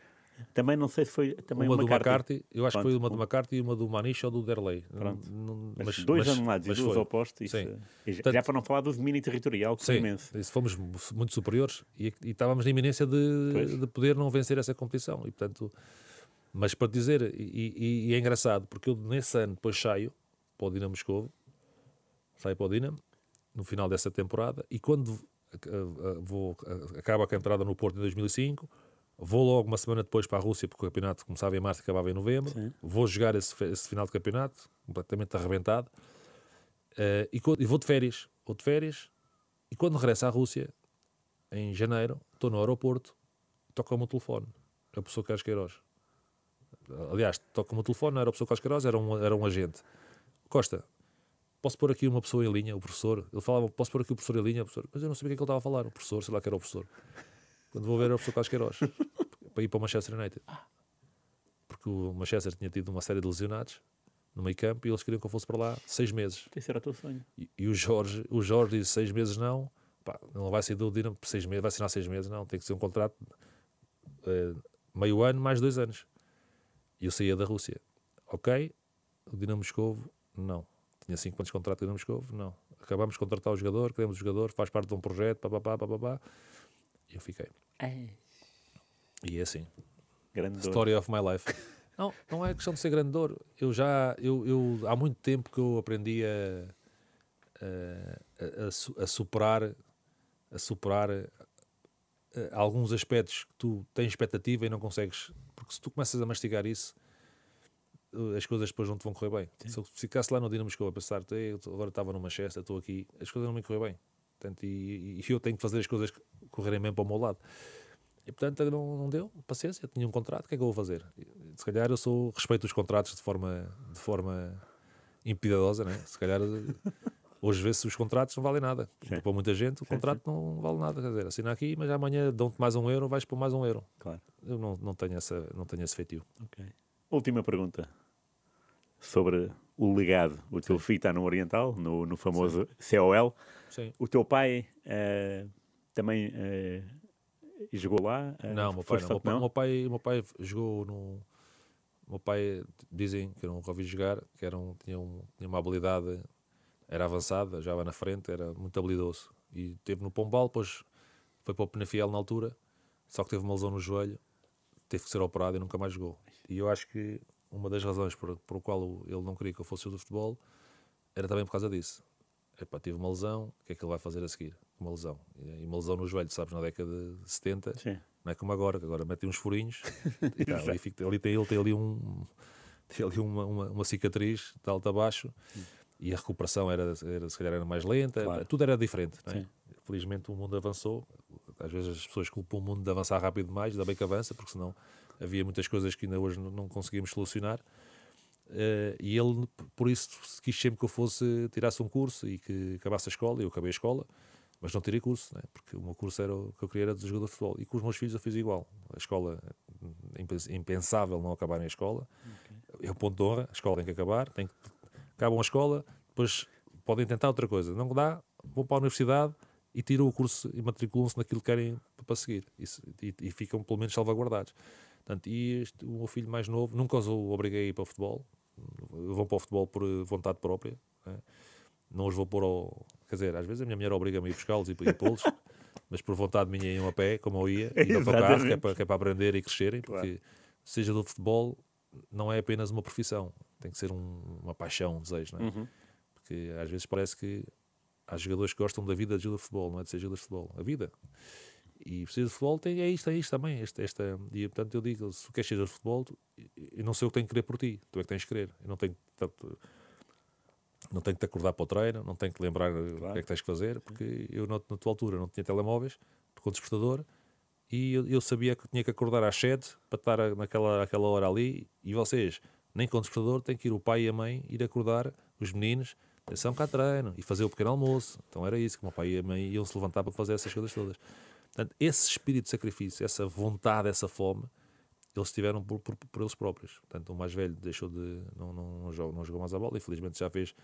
Também não sei se foi também uma, uma do McCarthy, eu acho Pronto. que foi uma do McCarthy e uma do Maniche ou do Derley. Pronto. Não, mas, dois mas, anulados mas e duas opostos. Isso, sim. E já, Portanto, já para não falar do domínio territorial, que sim, imenso. Isso fomos muito superiores e, e estávamos na iminência de, de, poder não vencer essa competição. E portanto, mas para dizer, e, e, e, é engraçado, porque eu nesse ano depois saio para o Dinamo Moscovo, saio para o Dinamo no final dessa temporada e quando vou, acaba a entrada no Porto em 2005 Vou logo uma semana depois para a Rússia, porque o campeonato começava em março e acabava em novembro. Sim. Vou jogar esse, esse, final de campeonato, completamente arrebentado. Uh, e, e, vou de férias. Vou de férias. E quando regresso à Rússia, em janeiro, estou no aeroporto, toca o meu telefone. A pessoa Carlos Queiroz. Aliás, toca-me o telefone, não era o professor Casqueiroz, era um, era um agente. Costa, posso pôr aqui uma pessoa em linha, o professor? Ele falava, posso pôr aqui o professor em linha? Professor? Mas eu não sabia o que, é que ele estava a falar. O professor, sei lá que era o professor. Quando vou ver, era o professor Casqueiroz. para ir para o Manchester United. Porque o Manchester tinha tido uma série de lesionados no meio campo e eles queriam que eu fosse para lá seis meses. Esse era o teu sonho. E, e o Jorge, o Jorge disse seis meses não, pá, não vai sair do Dinamo por seis meses, vai assinar seis meses, não, tem que ser um contrato uh, meio ano mais dois anos. E eu saía da Rússia. Ok, o Dinamo Moscovo, não. Tinha cinco anos de contrato com o Dinamo Moscovo, não. Acabamos de contratar o jogador, queremos o jogador, faz parte de um projeto, papapá, papapá. E eu fiquei. É. E é assim. Grande Story dor. of my life. Não, não é questão de ser grande dor. Eu já, eu, eu, há muito tempo que eu aprendi a, a, a, a superar, a superar alguns aspectos que tu tens expectativa e não consegues. Porque se tu começas a mastigar isso, eh, as coisas depois não te vão correr bem. Sim. Se eu ficasse lá no Dinamo Moscou a pensar, agora estava no Manchester, estou aqui, as coisas não me correr bem. Portanto, e, e, eu tenho que fazer as coisas correrem bem para o meu lado. E portanto não, não deu, paciência, tinha um contrato, o que é que eu vou fazer? Se calhar eu sou, respeito os contratos de forma, de forma impiedosa, né? se calhar hoje vê-se os contratos não valem nada. Sim. Para muita gente o sim, contrato sim. não vale nada, quer dizer, assina aqui, mas amanhã dão-te mais um euro, vais por mais um euro. Claro. Eu não, não, tenho, essa, não tenho esse feitio. Okay. Última pergunta sobre o legado. O teu filho está no Oriental, no, no famoso COL. O teu pai uh, também uh, jogou lá? Eh, não, meu pai não. Meu pai, não. Meu pai, meu pai jogou no. Meu pai, dizem que eu nunca ouvi jogar, que era um, tinha, um, tinha uma habilidade, era avançada, já na frente, era muito habilidoso. E teve no Pombal, depois foi para o Penafiel na altura, só que teve uma lesão no joelho, teve que ser operado e nunca mais jogou. E eu acho que uma das razões por, por qual ele não queria que eu fosse do futebol era também por causa disso. Epá, tive uma lesão, o que é que ele vai fazer a seguir? uma lesão. E uma lesão no joelho, sabes, na década de 70, Sim. não é como agora, que agora mete uns furinhos e tá, ali, fica, ali tem, ele tem ali, um, tem ali uma, uma, uma cicatriz de alto a baixo e a recuperação era, era, se calhar era mais lenta, claro. tudo era diferente. É? Felizmente o mundo avançou. Às vezes as pessoas culpam o mundo de avançar rápido demais, ainda bem que avança, porque senão havia muitas coisas que ainda hoje não conseguimos solucionar. Uh, e ele, por isso, quis sempre que eu fosse, tirasse um curso e que acabasse a escola. E eu acabei a escola mas não tirei curso, né? porque o meu curso era o que eu queria era de jogador de futebol. E com os meus filhos eu fiz igual. A escola, é impensável não acabarem a escola. Okay. É o ponto de honra, a escola tem que acabar, tem que, acabam a escola, depois podem tentar outra coisa. Não dá, vão para a universidade e tiram o curso e matriculam-se naquilo que querem para seguir. Isso, e, e, ficam pelo menos salvaguardados. Portanto, e este, o meu filho mais novo, nunca os obriguei a ir para o futebol. Vão para o futebol por vontade própria. Né? Não os vou pôr ao, Quer dizer, às vezes a minha mulher obriga-me a ir buscá-los e, e pô-los, mas por vontade minha iam a pé, como eu ia, e no autocarro, que é, para, que é para aprender e crescerem, porque claro. seja do futebol, não é apenas uma profissão, tem que ser um, uma paixão, um desejo, não é? Uhum. Porque às vezes parece que há jogadores que gostam da vida de jogador de futebol, não é de ser jogador de futebol, a vida. E precisa de futebol tem, é isto, é isto também. Esta, esta, e portanto eu digo: se tu queres ser de futebol, eu não sei o que tenho que querer por ti, tu é que tens que querer. Eu não tenho tanto não tenho que te acordar para o treino, não tenho que lembrar claro. o que é que tens que fazer, porque eu na, na tua altura não tinha telemóveis com despertador e eu, eu, sabia que tinha que acordar às 7 para estar naquela aquela hora ali e vocês, nem com despertador, têm que ir o pai e a mãe ir acordar os meninos, atenção cá treino e fazer o pequeno almoço. Então era isso que o meu pai e a mãe iam se levantar para fazer essas coisas todas. Portanto, esse espírito de sacrifício, essa vontade, essa fome, eles tiveram por, por, por, eles próprios. Portanto, o mais velho deixou de. Não, não, não, jogou, não jogou mais a bola, infelizmente já fez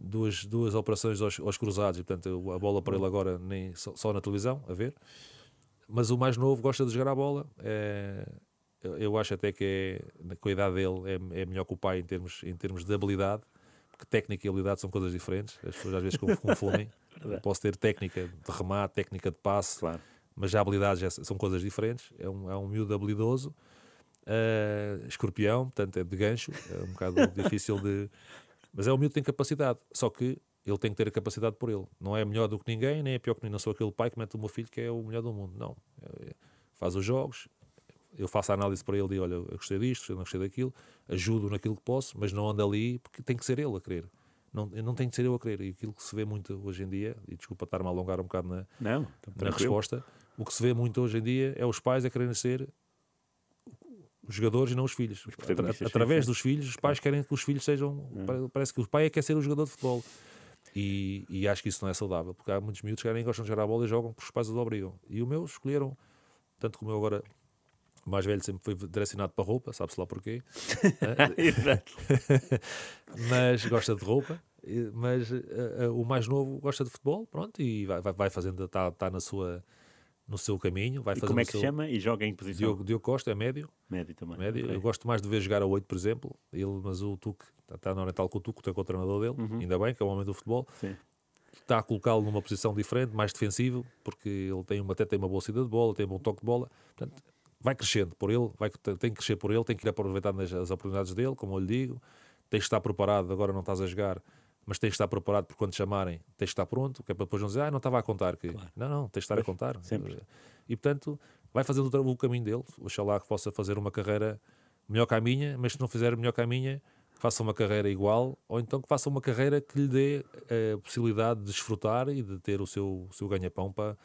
duas, duas operações aos, aos cruzados, e portanto a bola para ele agora nem só, só, na televisão, a ver. Mas o mais novo gosta de jogar a bola. É, eu acho até que é, com a idade dele é, é melhor que o pai em termos, em termos de habilidade, porque técnica e habilidade são coisas diferentes. As pessoas às vezes confundem. posso ter técnica de remate, técnica de passe. Claro mas já habilidades já são coisas diferentes. É um, é um miúdo habilidoso, uh, escorpião, portanto é de gancho, é um bocado difícil de. Mas é um miúdo que tem capacidade, só que ele tem que ter a capacidade por ele. Não é melhor do que ninguém, nem é pior que ninguém. Não sou aquele pai que mete o meu filho que é o melhor do mundo. Não. É, faz os jogos, eu faço a análise para ele e olha, eu gostei disto, eu não gostei daquilo, ajudo naquilo que posso, mas não ando ali porque tem que ser ele a querer. Não, não tem que ser eu a querer. E aquilo que se vê muito hoje em dia, e desculpa estar-me a alongar um bocado na, não, na resposta, o que se vê muito hoje em dia é os pais a quererem ser os jogadores e não os filhos. Os através sim, dos filhos, os pais querem que os filhos sejam. É. Parece que o pai é que quer ser o jogador de futebol. E, e, acho que isso não é saudável, porque há muitos miúdos que querem, gostam de jogar a bola e jogam porque os pais os obrigam. E o meu escolheram, tanto como eu agora, o mais velho sempre foi direcionado para roupa, sabe-se lá porquê. mas gosta de roupa. Mas uh, uh, o mais novo gosta de futebol, pronto, e vai, vai fazendo, está tá na sua no seu caminho. Vai e como é que se chama? E joga em posição? Diogo, Diogo Costa é médio. Médio também. Médio. Okay. Eu gosto mais de ver jogar a 8, por exemplo. Ele, mas o Tuque está tá no Oriental com o Tuque, que é o treinador dele, uhum. ainda bem, que é o homem do futebol. Sim. Está a colocá-lo numa posição diferente, mais defensivo, porque ele tem uma, até tem uma boa saída de bola, tem um bom toque de bola. Portanto, vai crescendo por ele, vai, tem que crescer por ele, tem que ir aproveitar as, as oportunidades dele, como eu lhe digo. Tens de estar preparado, agora não estás a jogar mas tens de estar preparado porque quando chamarem tens de estar pronto, que é para depois não dizer, ah, não estava a contar. Que... Claro. Não, não, tens de estar pois, a contar. Sempre. E portanto, vai fazendo o, caminho dele. Oxalá que possa fazer uma carreira melhor que a minha, mas se não fizer melhor que a minha, faça uma carreira igual, ou então que faça uma carreira que lhe dê a possibilidade de desfrutar e de ter o seu, o seu ganha-pão para,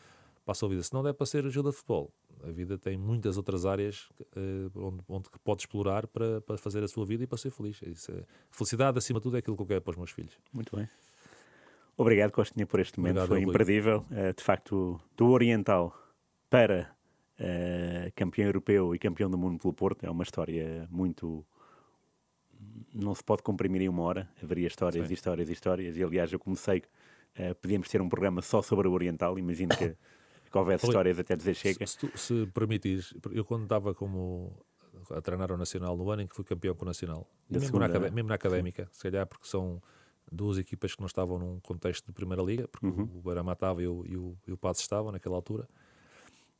para a sua vida. Se não der para ser ajuda de futebol, a vida tem muitas outras áreas uh, onde, onde pode explorar para, para fazer a sua vida e para ser feliz. Isso é, felicidade, acima de tudo, é aquilo que eu quero para os meus filhos. Muito bem. Obrigado, Costinha, por este momento. Obrigado, Foi imperdível. Uh, de facto, do Oriental para uh, campeão europeu e campeão do mundo pelo Porto é uma história muito. Não se pode comprimir em uma hora. Haveria histórias Sim. e histórias e histórias. E aliás, eu comecei. Uh, podíamos ter um programa só sobre o Oriental. Imagino que que houvesse histórias até dizer chega. Se, se, se permitires, eu quando estava como a treinar o Nacional no ano em que fui campeão com o Nacional, mesmo, segunda, na, mesmo, na, académica, sim. se calhar porque são duas equipas que não estavam num contexto de Primeira Liga, porque uhum. o Beira estava e o, e o, e o Passo estavam naquela altura,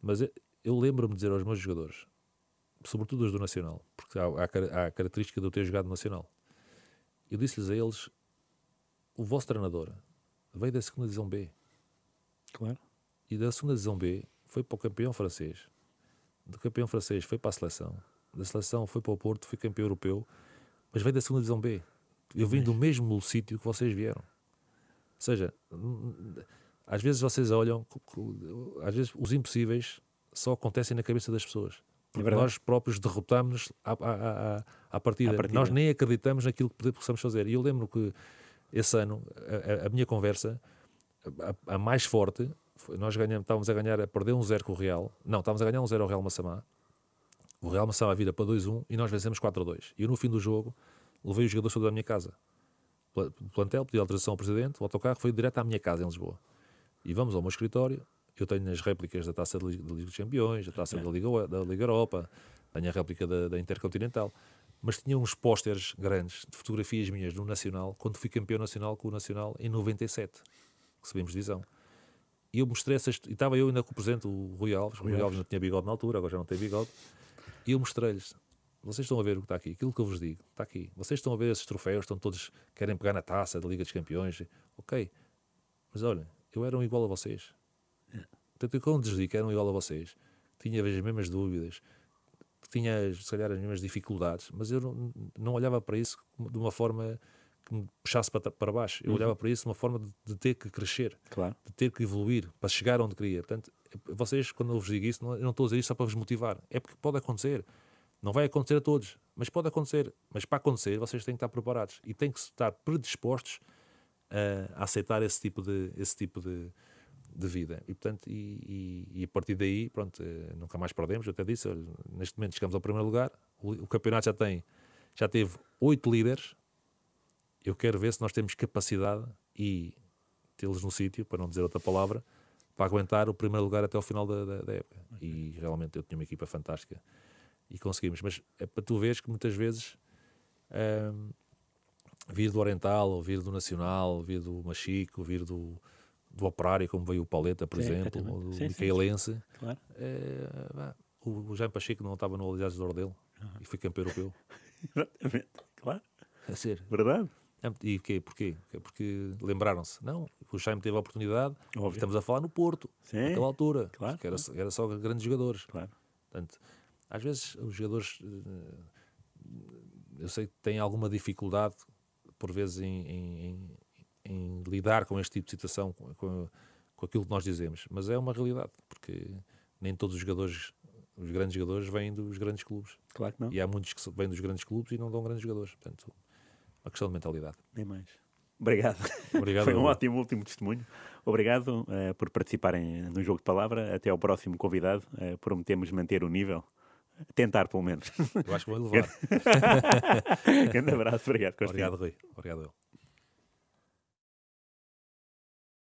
mas eu, eu lembro-me de dizer aos meus jogadores, sobretudo os do Nacional, porque há, há, há a característica de eu ter jogado no Nacional, eu disse-lhes a eles: o vosso treinador veio da segunda divisão B. Claro e da segunda divisão B foi para o campeão francês. Do campeão francês foi para a seleção. Da seleção foi para o Porto, foi campeão europeu, mas veio da segunda divisão B. Eu vim do mesmo sítio que vocês vieram. Ou seja, às vezes vocês olham, às vezes os impossíveis só acontecem na cabeça das pessoas. Porque é nós próprios derrotamos-nos à, à, à, partida. Nós nem acreditamos naquilo que possamos fazer. E eu lembro que esse ano, a, a minha conversa, a, a, mais forte, nós ganhamos, estávamos a ganhar, a perder um zero com o Real. Não, estávamos a ganhar um zero ao Real Massamá. O Real Massamá vira para 2-1 e nós vencemos 4-2. E eu, no fim do jogo, levei os jogadores todos à minha casa. O plantel, pedi autorização ao presidente, o autocarro foi direto à minha casa em Lisboa. E vamos ao meu escritório. Eu tenho as réplicas da Taça da Liga dos Campeões, da Taça da Liga, da Liga Europa, tenho a réplica da, da Intercontinental. Mas tinha uns pósteres grandes de fotografias minhas no Nacional, quando fui campeão nacional com o Nacional em 97, que subimos divisão. E eu mostrei essas. E estava eu ainda com o presidente, o Rui Alves. O Rui Alves não tinha bigode na altura, agora já não tem bigode. E eu mostrei-lhes. Vocês estão a ver o que está aqui, aquilo que eu vos digo, está aqui. Vocês estão a ver esses troféus, estão todos, querem pegar na taça da Liga dos Campeões. Ok, mas olha, eu era um igual a vocês. Portanto, quando lhes digo que eram igual a vocês, tinha as mesmas dúvidas, tinha, se calhar, as mesmas dificuldades, mas eu não, não olhava para isso de uma forma que me puxasse para, para baixo. Eu uhum. olhava para isso de uma forma de, de, ter que crescer, claro. de ter que evoluir para chegar onde queria. Portanto, vocês, quando eu vos digo isso, não, eu não estou a dizer isso só para vos motivar. É porque pode acontecer. Não vai acontecer a todos, mas pode acontecer. Mas para acontecer, vocês têm que estar preparados e têm que estar predispostos a, a aceitar esse tipo de, esse tipo de, de vida. E, portanto, e, e, e, a partir daí, pronto, eh, nunca mais perdemos. Eu até disse, neste momento chegamos ao primeiro lugar. O, o campeonato já tem, já teve oito líderes eu quero ver se nós temos capacidade e tê-los no sítio, para não dizer outra palavra, para aguentar o primeiro lugar até ao final da, da, da época. E realmente eu tinha uma equipa fantástica e conseguimos. Mas é para tu veres que muitas vezes hum, vir do Oriental, ou vir do Nacional, vir do Machico, vir do, do Operário, como veio o Paleta, por sim, exemplo, ou do Micaelense. Claro. É, o, o Jaime Pacheco não estava no Aliados de Ordel uhum. e foi campeão europeu. Exatamente, claro. É ser. Verdade. E quê? Porquê? Porque lembraram-se. Não, o Jaime teve a oportunidade. Óbvio. Estamos a falar no Porto, Sim, naquela altura. Claro, era, claro. era só grandes jogadores. Claro. Portanto, às vezes os jogadores, eh, eu sei que têm alguma dificuldade, por vezes, em, em, em lidar com este tipo de situação, com, com, aquilo que nós dizemos. Mas é uma realidade, porque nem todos os jogadores os grandes jogadores vêm dos grandes clubes. Claro que não. E há muitos que vêm dos grandes clubes e não dão grandes jogadores. Portanto, uma questão de mentalidade. Nem mais. Obrigado. Obrigado Foi um ótimo último testemunho. Obrigado uh, por participarem no jogo de palavra. Até ao próximo convidado. Uh, prometemos manter o nível. Tentar, pelo menos. Eu acho que vou levar. Grande abraço. Obrigado, Obrigado, Rui. Obrigado, eu.